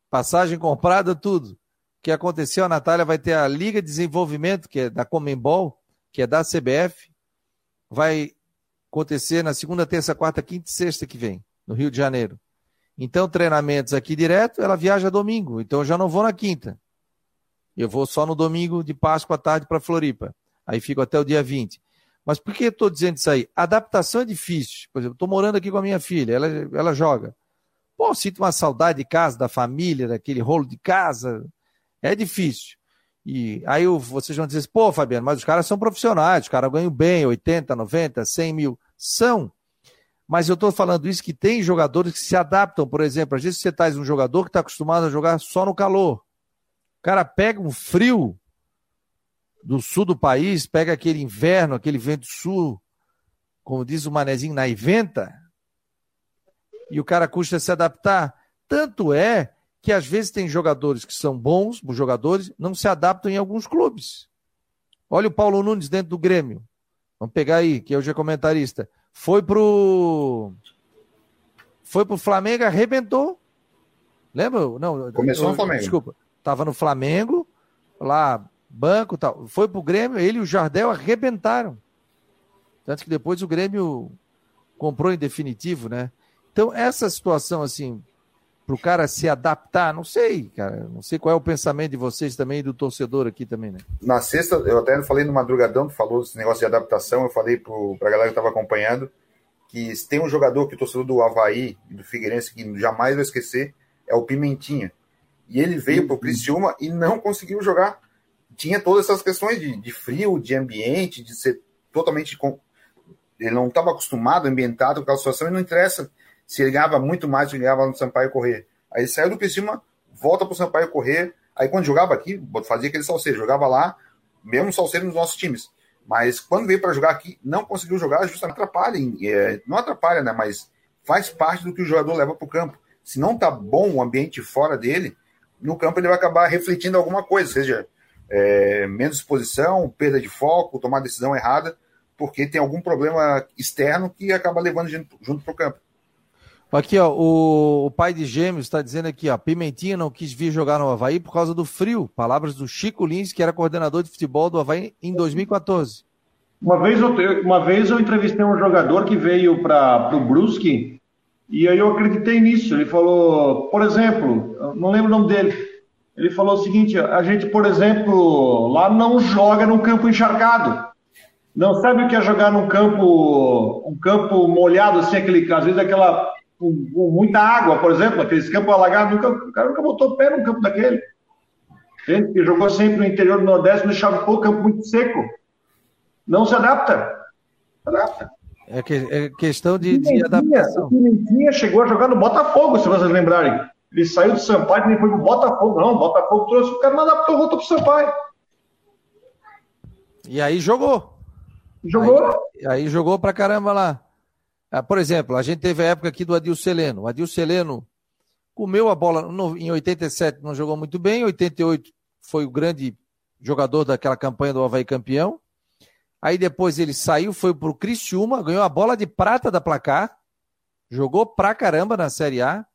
Passagem comprada, tudo. O que aconteceu? A Natália vai ter a Liga de Desenvolvimento, que é da Comembol, que é da CBF. Vai acontecer na segunda, terça, quarta, quinta e sexta que vem, no Rio de Janeiro. Então, treinamentos aqui direto, ela viaja domingo. Então, eu já não vou na quinta. Eu vou só no domingo de Páscoa à tarde para Floripa. Aí fico até o dia 20. Mas por que eu estou dizendo isso aí? Adaptação é difícil. Por exemplo, estou morando aqui com a minha filha, ela, ela joga. Pô, sinto uma saudade de casa, da família, daquele rolo de casa. É difícil. E aí vocês vão dizer, pô, Fabiano, mas os caras são profissionais, os caras ganham bem, 80, 90, 100 mil. São. Mas eu estou falando isso que tem jogadores que se adaptam, por exemplo, às vezes você traz um jogador que está acostumado a jogar só no calor. O cara pega um frio, do sul do país, pega aquele inverno, aquele vento sul, como diz o manezinho, na inventa, e o cara custa se adaptar. Tanto é que às vezes tem jogadores que são bons, os jogadores, não se adaptam em alguns clubes. Olha o Paulo Nunes dentro do Grêmio. Vamos pegar aí, que hoje é comentarista. Foi pro. Foi pro Flamengo, arrebentou. Lembra? Não, Começou eu, no Flamengo. Desculpa. Tava no Flamengo, lá banco tal. Foi pro Grêmio, ele e o Jardel arrebentaram. Tanto que depois o Grêmio comprou em definitivo, né? Então, essa situação, assim, para o cara se adaptar, não sei, cara, não sei qual é o pensamento de vocês também e do torcedor aqui também, né? Na sexta, eu até falei no Madrugadão, que falou desse negócio de adaptação, eu falei para a galera que estava acompanhando, que tem um jogador que o torcedor do Havaí e do Figueirense que jamais vai esquecer, é o Pimentinha. E ele veio para o Criciúma e não conseguiu jogar tinha todas essas questões de, de frio, de ambiente, de ser totalmente. Com... Ele não estava acostumado, ambientado com aquela situação, e não interessa se ele ganhava muito mais do que ganhava no Sampaio Correr. Aí saiu do Criciúma, volta para o Sampaio Correr. Aí quando jogava aqui, fazia aquele salseiro, jogava lá, mesmo salseiro nos nossos times. Mas quando veio para jogar aqui, não conseguiu jogar, justamente atrapalha. É, não atrapalha, né? Mas faz parte do que o jogador leva para o campo. Se não tá bom o ambiente fora dele, no campo ele vai acabar refletindo alguma coisa, seja é, menos exposição, perda de foco, tomar decisão errada, porque tem algum problema externo que acaba levando junto, junto para o campo. Aqui, ó, o, o pai de gêmeos está dizendo aqui, ó, Pimentinha não quis vir jogar no Havaí por causa do frio. Palavras do Chico Lins, que era coordenador de futebol do Havaí em 2014. Uma vez eu, uma vez eu entrevistei um jogador que veio para o Brusque e aí eu acreditei nisso. Ele falou, por exemplo, não lembro o nome dele, ele falou o seguinte: a gente, por exemplo, lá não joga num campo encharcado. Não sabe o que é jogar num campo, um campo molhado, assim, aquele, às vezes aquela com, com muita água, por exemplo, aqueles campos alagados, nunca, o cara nunca botou pé num campo daquele. Gente que jogou sempre no interior do Nordeste, no Chavapô, campo muito seco. Não se adapta. Se adapta. É, que, é questão de, de adaptação. O Pimentinha chegou a jogar no Botafogo, se vocês lembrarem. Ele saiu do Sampaio e nem foi pro Botafogo, não. O Botafogo trouxe o cara, não adaptou, voltou pro Sampaio. E aí jogou. Jogou? Aí, aí jogou pra caramba lá. Ah, por exemplo, a gente teve a época aqui do Adil Seleno. O Adil Seleno comeu a bola no, em 87, não jogou muito bem, em 88 foi o grande jogador daquela campanha do Havaí campeão. Aí depois ele saiu, foi pro Criciúma, ganhou a bola de prata da placar, jogou pra caramba na Série A.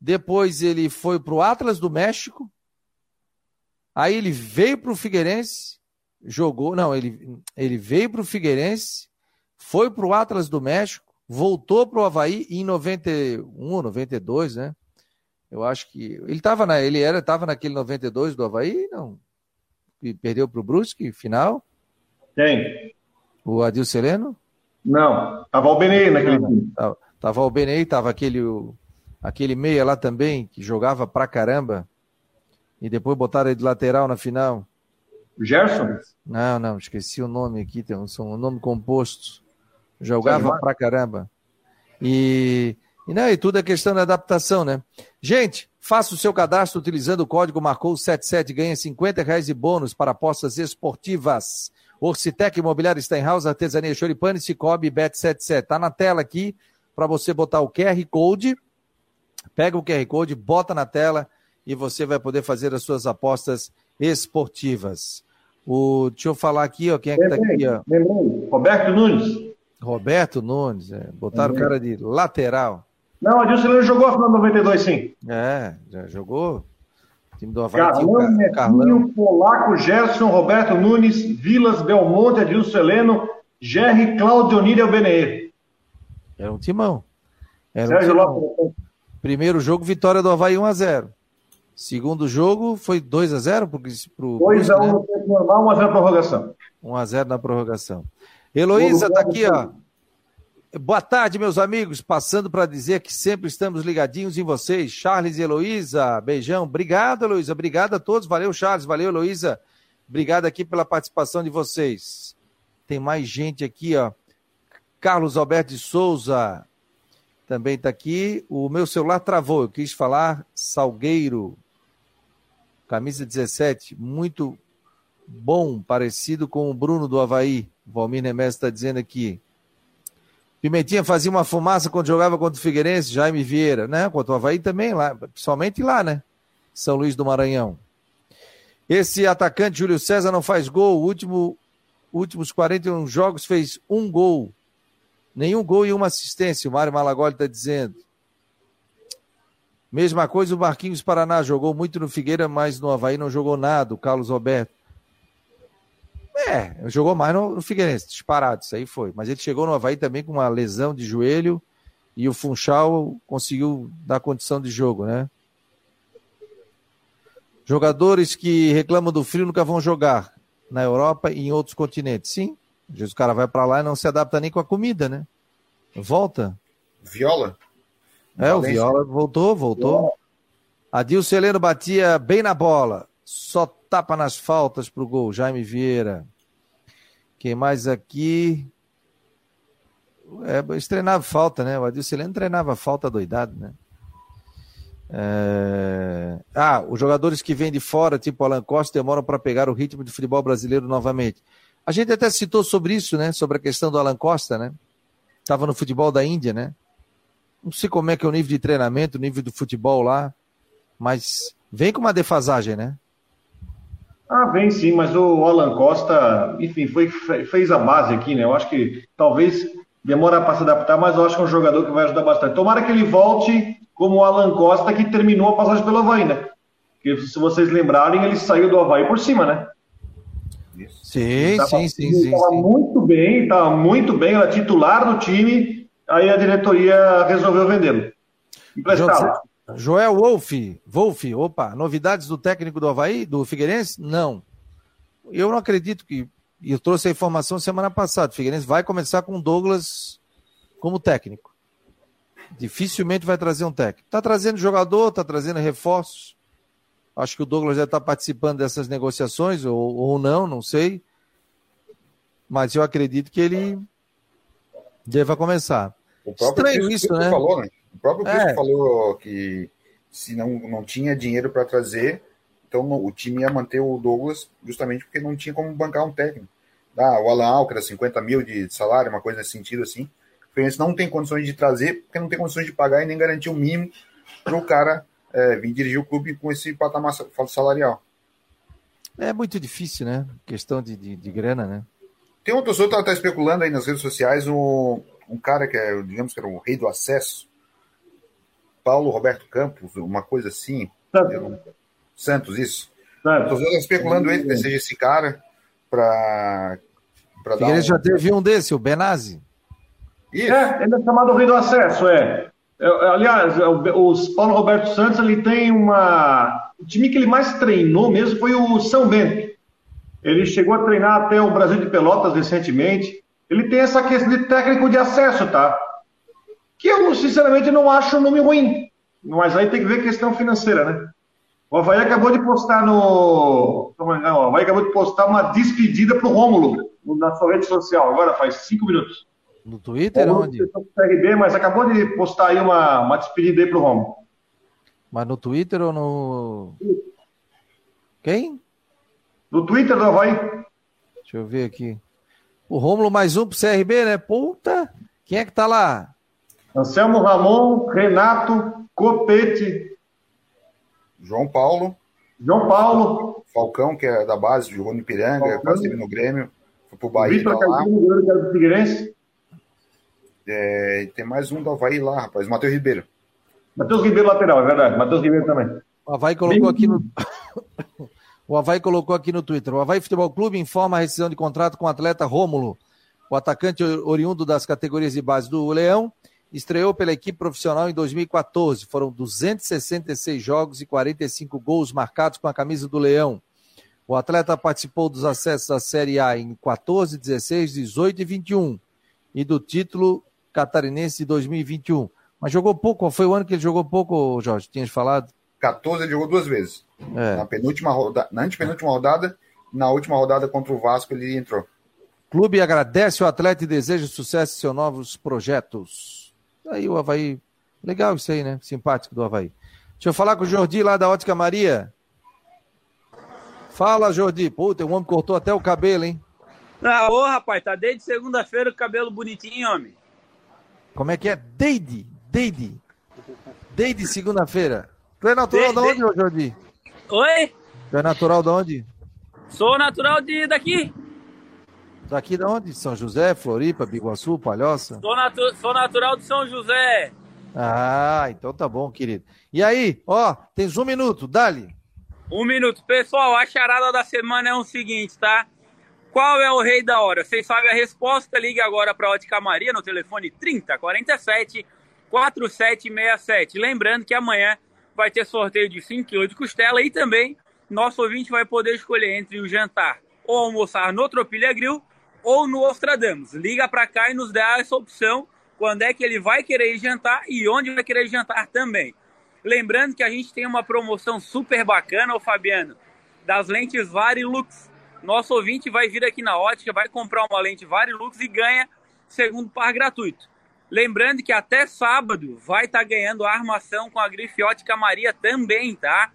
Depois ele foi pro Atlas do México. Aí ele veio pro Figueirense, jogou, não, ele, ele veio pro Figueirense, foi pro Atlas do México, voltou pro Havaí em 91, 92, né? Eu acho que ele estava na, ele era, tava naquele 92 do Havaí, não? E perdeu pro Brusque, final? Quem? O Adil Sereno? Não, tava o Benei naquele time. Tava, tava o Benei, tava aquele, aquele meia lá também, que jogava pra caramba. E depois botaram ele de lateral na final. O Gerson? Não, não, esqueci o nome aqui, tem um, um nome composto. Jogava pra caramba. E, e, não, e tudo é questão da adaptação, né? Gente, faça o seu cadastro utilizando o código Marcou77 e ganhe 50 reais de bônus para apostas esportivas. Orcitec Imobiliário Steinhaus, Artesania Choripane, Cicobi Bet77. Tá na tela aqui para você botar o QR Code. Pega o QR Code, bota na tela e você vai poder fazer as suas apostas esportivas. O, deixa eu falar aqui, ó, quem é que tá aqui, ó? Roberto Nunes. Roberto Nunes, é, botaram o cara de lateral. Não, o Adilson jogou a final 92, sim. É, já jogou. Time do Havaí Carlão, Netinho, Carlão. Polaco, Gerson, Roberto Nunes, Vilas, Belmonte, Adilson Heleno, Jerry, Claudio Nírio Beneir. Era um timão. Era um Sérgio timão. Lopes. Primeiro jogo, vitória do Havaí 1x0. Segundo jogo foi 2x0 pro, pro 2x1 né? no tempo normal, 1x0 prorrogação. 1x0 na prorrogação. Heloísa tá aqui, ó. Boa tarde, meus amigos. Passando para dizer que sempre estamos ligadinhos em vocês. Charles e Heloísa, beijão. Obrigado, Heloísa. Obrigado a todos. Valeu, Charles. Valeu, Heloísa. Obrigado aqui pela participação de vocês. Tem mais gente aqui, ó. Carlos Alberto de Souza também está aqui. O meu celular travou. Eu quis falar Salgueiro. Camisa 17. Muito bom, parecido com o Bruno do Havaí. Valmir Nemes está dizendo aqui. Pimentinha fazia uma fumaça quando jogava contra o Figueirense, Jaime Vieira, né? Contra o Havaí também, lá, principalmente lá, né? São Luís do Maranhão. Esse atacante, Júlio César, não faz gol. Último, últimos 41 jogos fez um gol. Nenhum gol e uma assistência, o Mário Malagoli está dizendo. Mesma coisa o Marquinhos Paraná, jogou muito no Figueira, mas no Havaí não jogou nada, o Carlos Roberto. É, jogou mais no, no Figueirense, disparado, isso aí foi. Mas ele chegou no Havaí também com uma lesão de joelho e o Funchal conseguiu dar condição de jogo, né? Jogadores que reclamam do frio nunca vão jogar na Europa e em outros continentes. Sim, às vezes o cara vai para lá e não se adapta nem com a comida, né? Volta. Viola? É, o. Viola voltou, voltou. Adilson Heleno batia bem na bola. Só tapa nas faltas pro gol. Jaime Vieira. Quem mais aqui? É, eles treinavam falta, né? O Adilson Heleno treinava falta doidado, né? É... Ah, os jogadores que vêm de fora, tipo Alan Costa, demoram para pegar o ritmo de futebol brasileiro novamente. A gente até citou sobre isso, né? Sobre a questão do Alan Costa, né? Estava no futebol da Índia, né? Não sei como é que é o nível de treinamento, o nível do futebol lá, mas vem com uma defasagem, né? Ah, vem sim, mas o Alan Costa, enfim, foi, fez a base aqui, né? Eu acho que talvez demora para se adaptar, mas eu acho que é um jogador que vai ajudar bastante. Tomara que ele volte como o Alan Costa, que terminou a passagem pelo Havaí, né? Porque se vocês lembrarem, ele saiu do Havaí por cima, né? Sim, Tava- sim, sim, ele sim, Tava sim. muito bem, estava muito bem, era titular do time, aí a diretoria resolveu vendê-lo. Emprestá-lo. Joel Wolf, Wolf, opa, novidades do técnico do Havaí, do Figueirense? Não. Eu não acredito que. Eu trouxe a informação semana passada. O Figueirense vai começar com o Douglas como técnico. Dificilmente vai trazer um técnico. Está trazendo jogador, está trazendo reforços. Acho que o Douglas já está participando dessas negociações, ou, ou não, não sei. Mas eu acredito que ele deva começar. O próprio Estranho isso, né? falou, né? O próprio Crisco É. falou que se não, não tinha dinheiro para trazer, então o time ia manter o Douglas justamente porque não tinha como bancar um técnico. Ah, o Alan Alcra, 50 mil de salário, uma coisa nesse sentido assim. O Fluminense não tem condições de trazer, porque não tem condições de pagar e nem garantir o mínimo para o cara é, vir dirigir o clube com esse patamar salarial. É muito difícil, né? Questão de, de, de grana, né? Tem uma pessoa que está especulando aí nas redes sociais um, um cara que é, digamos que era o rei do acesso, Paulo Roberto Campos, uma coisa assim. Santos, Santos isso. Santos. Estou especulando ele que seja esse cara para dar. Ele um... já teve um desse, o Benazzi. Isso. É, ele é chamado rei do acesso, é. é aliás, é, o Paulo Roberto Santos ele tem uma. O time que ele mais treinou mesmo foi o São Bento. Ele chegou a treinar até o Brasil de Pelotas recentemente. Ele tem essa questão de técnico de acesso, tá? Que eu, sinceramente, não acho um nome ruim. Mas aí tem que ver questão financeira, né? O Havaí acabou de postar no. O Havaí acabou de postar uma despedida pro Rômulo na sua rede social, agora faz cinco minutos. No Twitter, Rômulo, onde? CRB, mas acabou de postar aí uma, uma despedida aí pro Rômulo. Mas no Twitter ou no. Quem? No Twitter do Havaí. Deixa eu ver aqui. O Rômulo mais um pro CRB, né? Puta! Quem é que tá lá? Anselmo Ramon, Renato, Copete. João Paulo. João Paulo. Falcão, que é da base, no Ipiranga, Falcão. quase teve no Grêmio. Foi pro Bahia. Vitor tá Caetano, goleiro que era do Figueirense. É, tem mais um do Havaí lá, rapaz. Matheus Ribeiro. Matheus Ribeiro lateral, é verdade. Matheus Ribeiro também. O Havaí colocou Bem... aqui no. O Havaí colocou aqui no Twitter. O Havaí Futebol Clube informa a rescisão de contrato com o atleta Rômulo. O atacante oriundo das categorias de base do Leão estreou pela equipe profissional em 2014. Foram 266 jogos e 45 gols marcados com a camisa do Leão. O atleta participou dos acessos à Série A em 14, 16, 18 e 21 e do título catarinense de 2021. Mas jogou pouco. Foi o ano que ele jogou pouco, Jorge? Tinhas falado? 14 ele jogou duas vezes. É. Na penúltima rodada, na antepenúltima rodada, na última rodada contra o Vasco ele entrou. Clube agradece o atleta e deseja sucesso em seus novos projetos. Aí o Havaí. Legal isso aí, né? Simpático do Havaí. Deixa eu falar com o Jordi lá da Ótica Maria. Fala, Jordi. Puta, o homem cortou até o cabelo, hein? Ah, ô, rapaz, tá desde segunda-feira o cabelo bonitinho, homem. Como é que é? Deide, Deide. Desde segunda-feira. Tu é natural de, de onde, Jordi? Oi? Tu é natural de onde? Sou natural de daqui. Daqui de onde? São José, Floripa, Biguaçu, Palhoça? Sou, natu sou natural de São José. Ah, então tá bom, querido. E aí, ó, tens um minuto, dali. Um minuto. Pessoal, a charada da semana é o seguinte, tá? Qual é o rei da hora? Vocês sabem a resposta? Ligue agora para a Ótica Maria no telefone 3047 4767. Lembrando que amanhã vai ter sorteio de 5 kg de costela e também nosso ouvinte vai poder escolher entre o jantar ou almoçar no Tropilha Grill ou no Ostradamus. Liga para cá e nos dá essa opção quando é que ele vai querer jantar e onde vai querer jantar também. Lembrando que a gente tem uma promoção super bacana, ô Fabiano, das lentes Varilux. Nosso ouvinte vai vir aqui na ótica, vai comprar uma lente Varilux e ganha segundo par gratuito. Lembrando que até sábado vai estar tá ganhando a armação com a grife ótica Maria também, tá?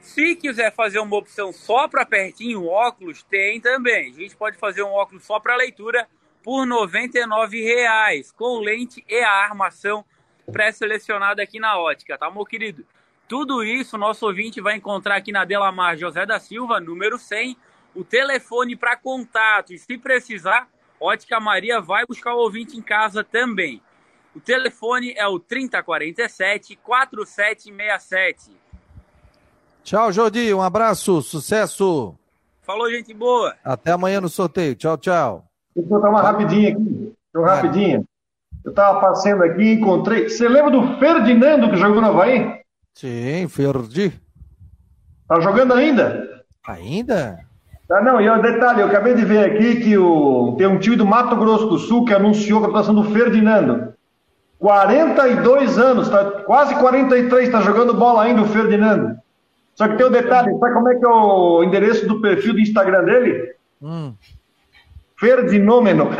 Se quiser fazer uma opção só para pertinho, óculos, tem também. A gente pode fazer um óculos só para leitura por R$ 99,00, com lente e a armação pré-selecionada aqui na ótica, tá, meu querido? Tudo isso nosso ouvinte vai encontrar aqui na Delamar José da Silva, número 100, o telefone para contato. E se precisar, Ótica Maria vai buscar o ouvinte em casa também. O telefone é o 3047 4767. Tchau, Jordi. Um abraço, sucesso. Falou, gente boa. Até amanhã no sorteio. Tchau, tchau. Deixa eu dar uma rapidinha aqui. Eu rapidinho. Eu tava passando aqui e encontrei. Você lembra do Ferdinando que jogou no Havaí? Sim, Ferdi. Tá jogando ainda? Ainda? Ah, não, e um detalhe, eu acabei de ver aqui que o, tem um time do Mato Grosso do Sul que anunciou a contratação do Ferdinando. 42 anos, tá, quase 43, está jogando bola ainda o Ferdinando. Só que tem um detalhe, sabe como é que é o endereço do perfil do Instagram dele? Hum. Ferdinômeno.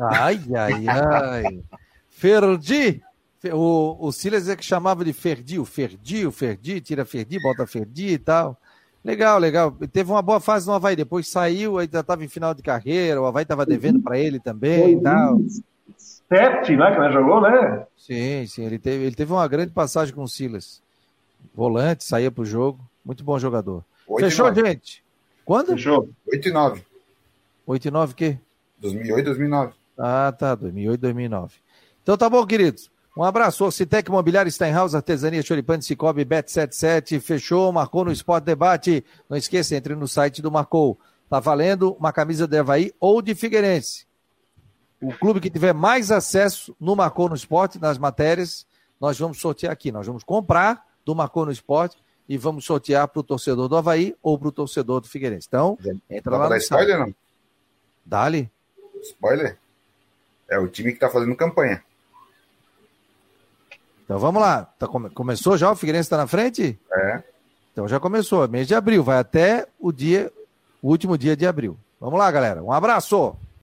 Ai, ai, ai. Ferdi. O, o Silas é que chamava de Ferdi, o Ferdi, o Ferdi, tira Ferdi, bota Ferdi e tal. Legal, legal. Teve uma boa fase no Havaí, depois saiu, ainda estava em final de carreira, o Havaí estava devendo para ele também e tal. Sete, né? Que ele jogou, né? Sim, sim. Ele teve, ele teve uma grande passagem com o Silas. Volante, saía pro jogo. Muito bom jogador. Fechou, gente? Quando? Fechou. 8 e 9. 8 e 9 o quê? 2008, 2009. Ah, tá. 2008, 2009. Então tá bom, queridos. Um abraço. Citec Imobiliário, Steinhaus, Artesania, Choripante, Cicobi, Bet77. Fechou, marcou no Esporte Debate. Não esqueça, entre no site do Marcou. Tá valendo uma camisa de Havaí ou de Figueirense. O clube que tiver mais acesso no Marcou no Esporte, nas matérias, nós vamos sortear aqui. Nós vamos comprar do Marcou no Esporte e vamos sortear para o torcedor do Havaí ou para o torcedor do Figueirense. Então, entra Dá lá no site. spoiler, não? Dali. Spoiler? É o time que tá fazendo campanha. Então vamos lá. Tá, come- começou já? O Figueirense está na frente? É. Então já começou. Mês de abril. Vai até o dia, o último dia de abril. Vamos lá, galera. Um abraço.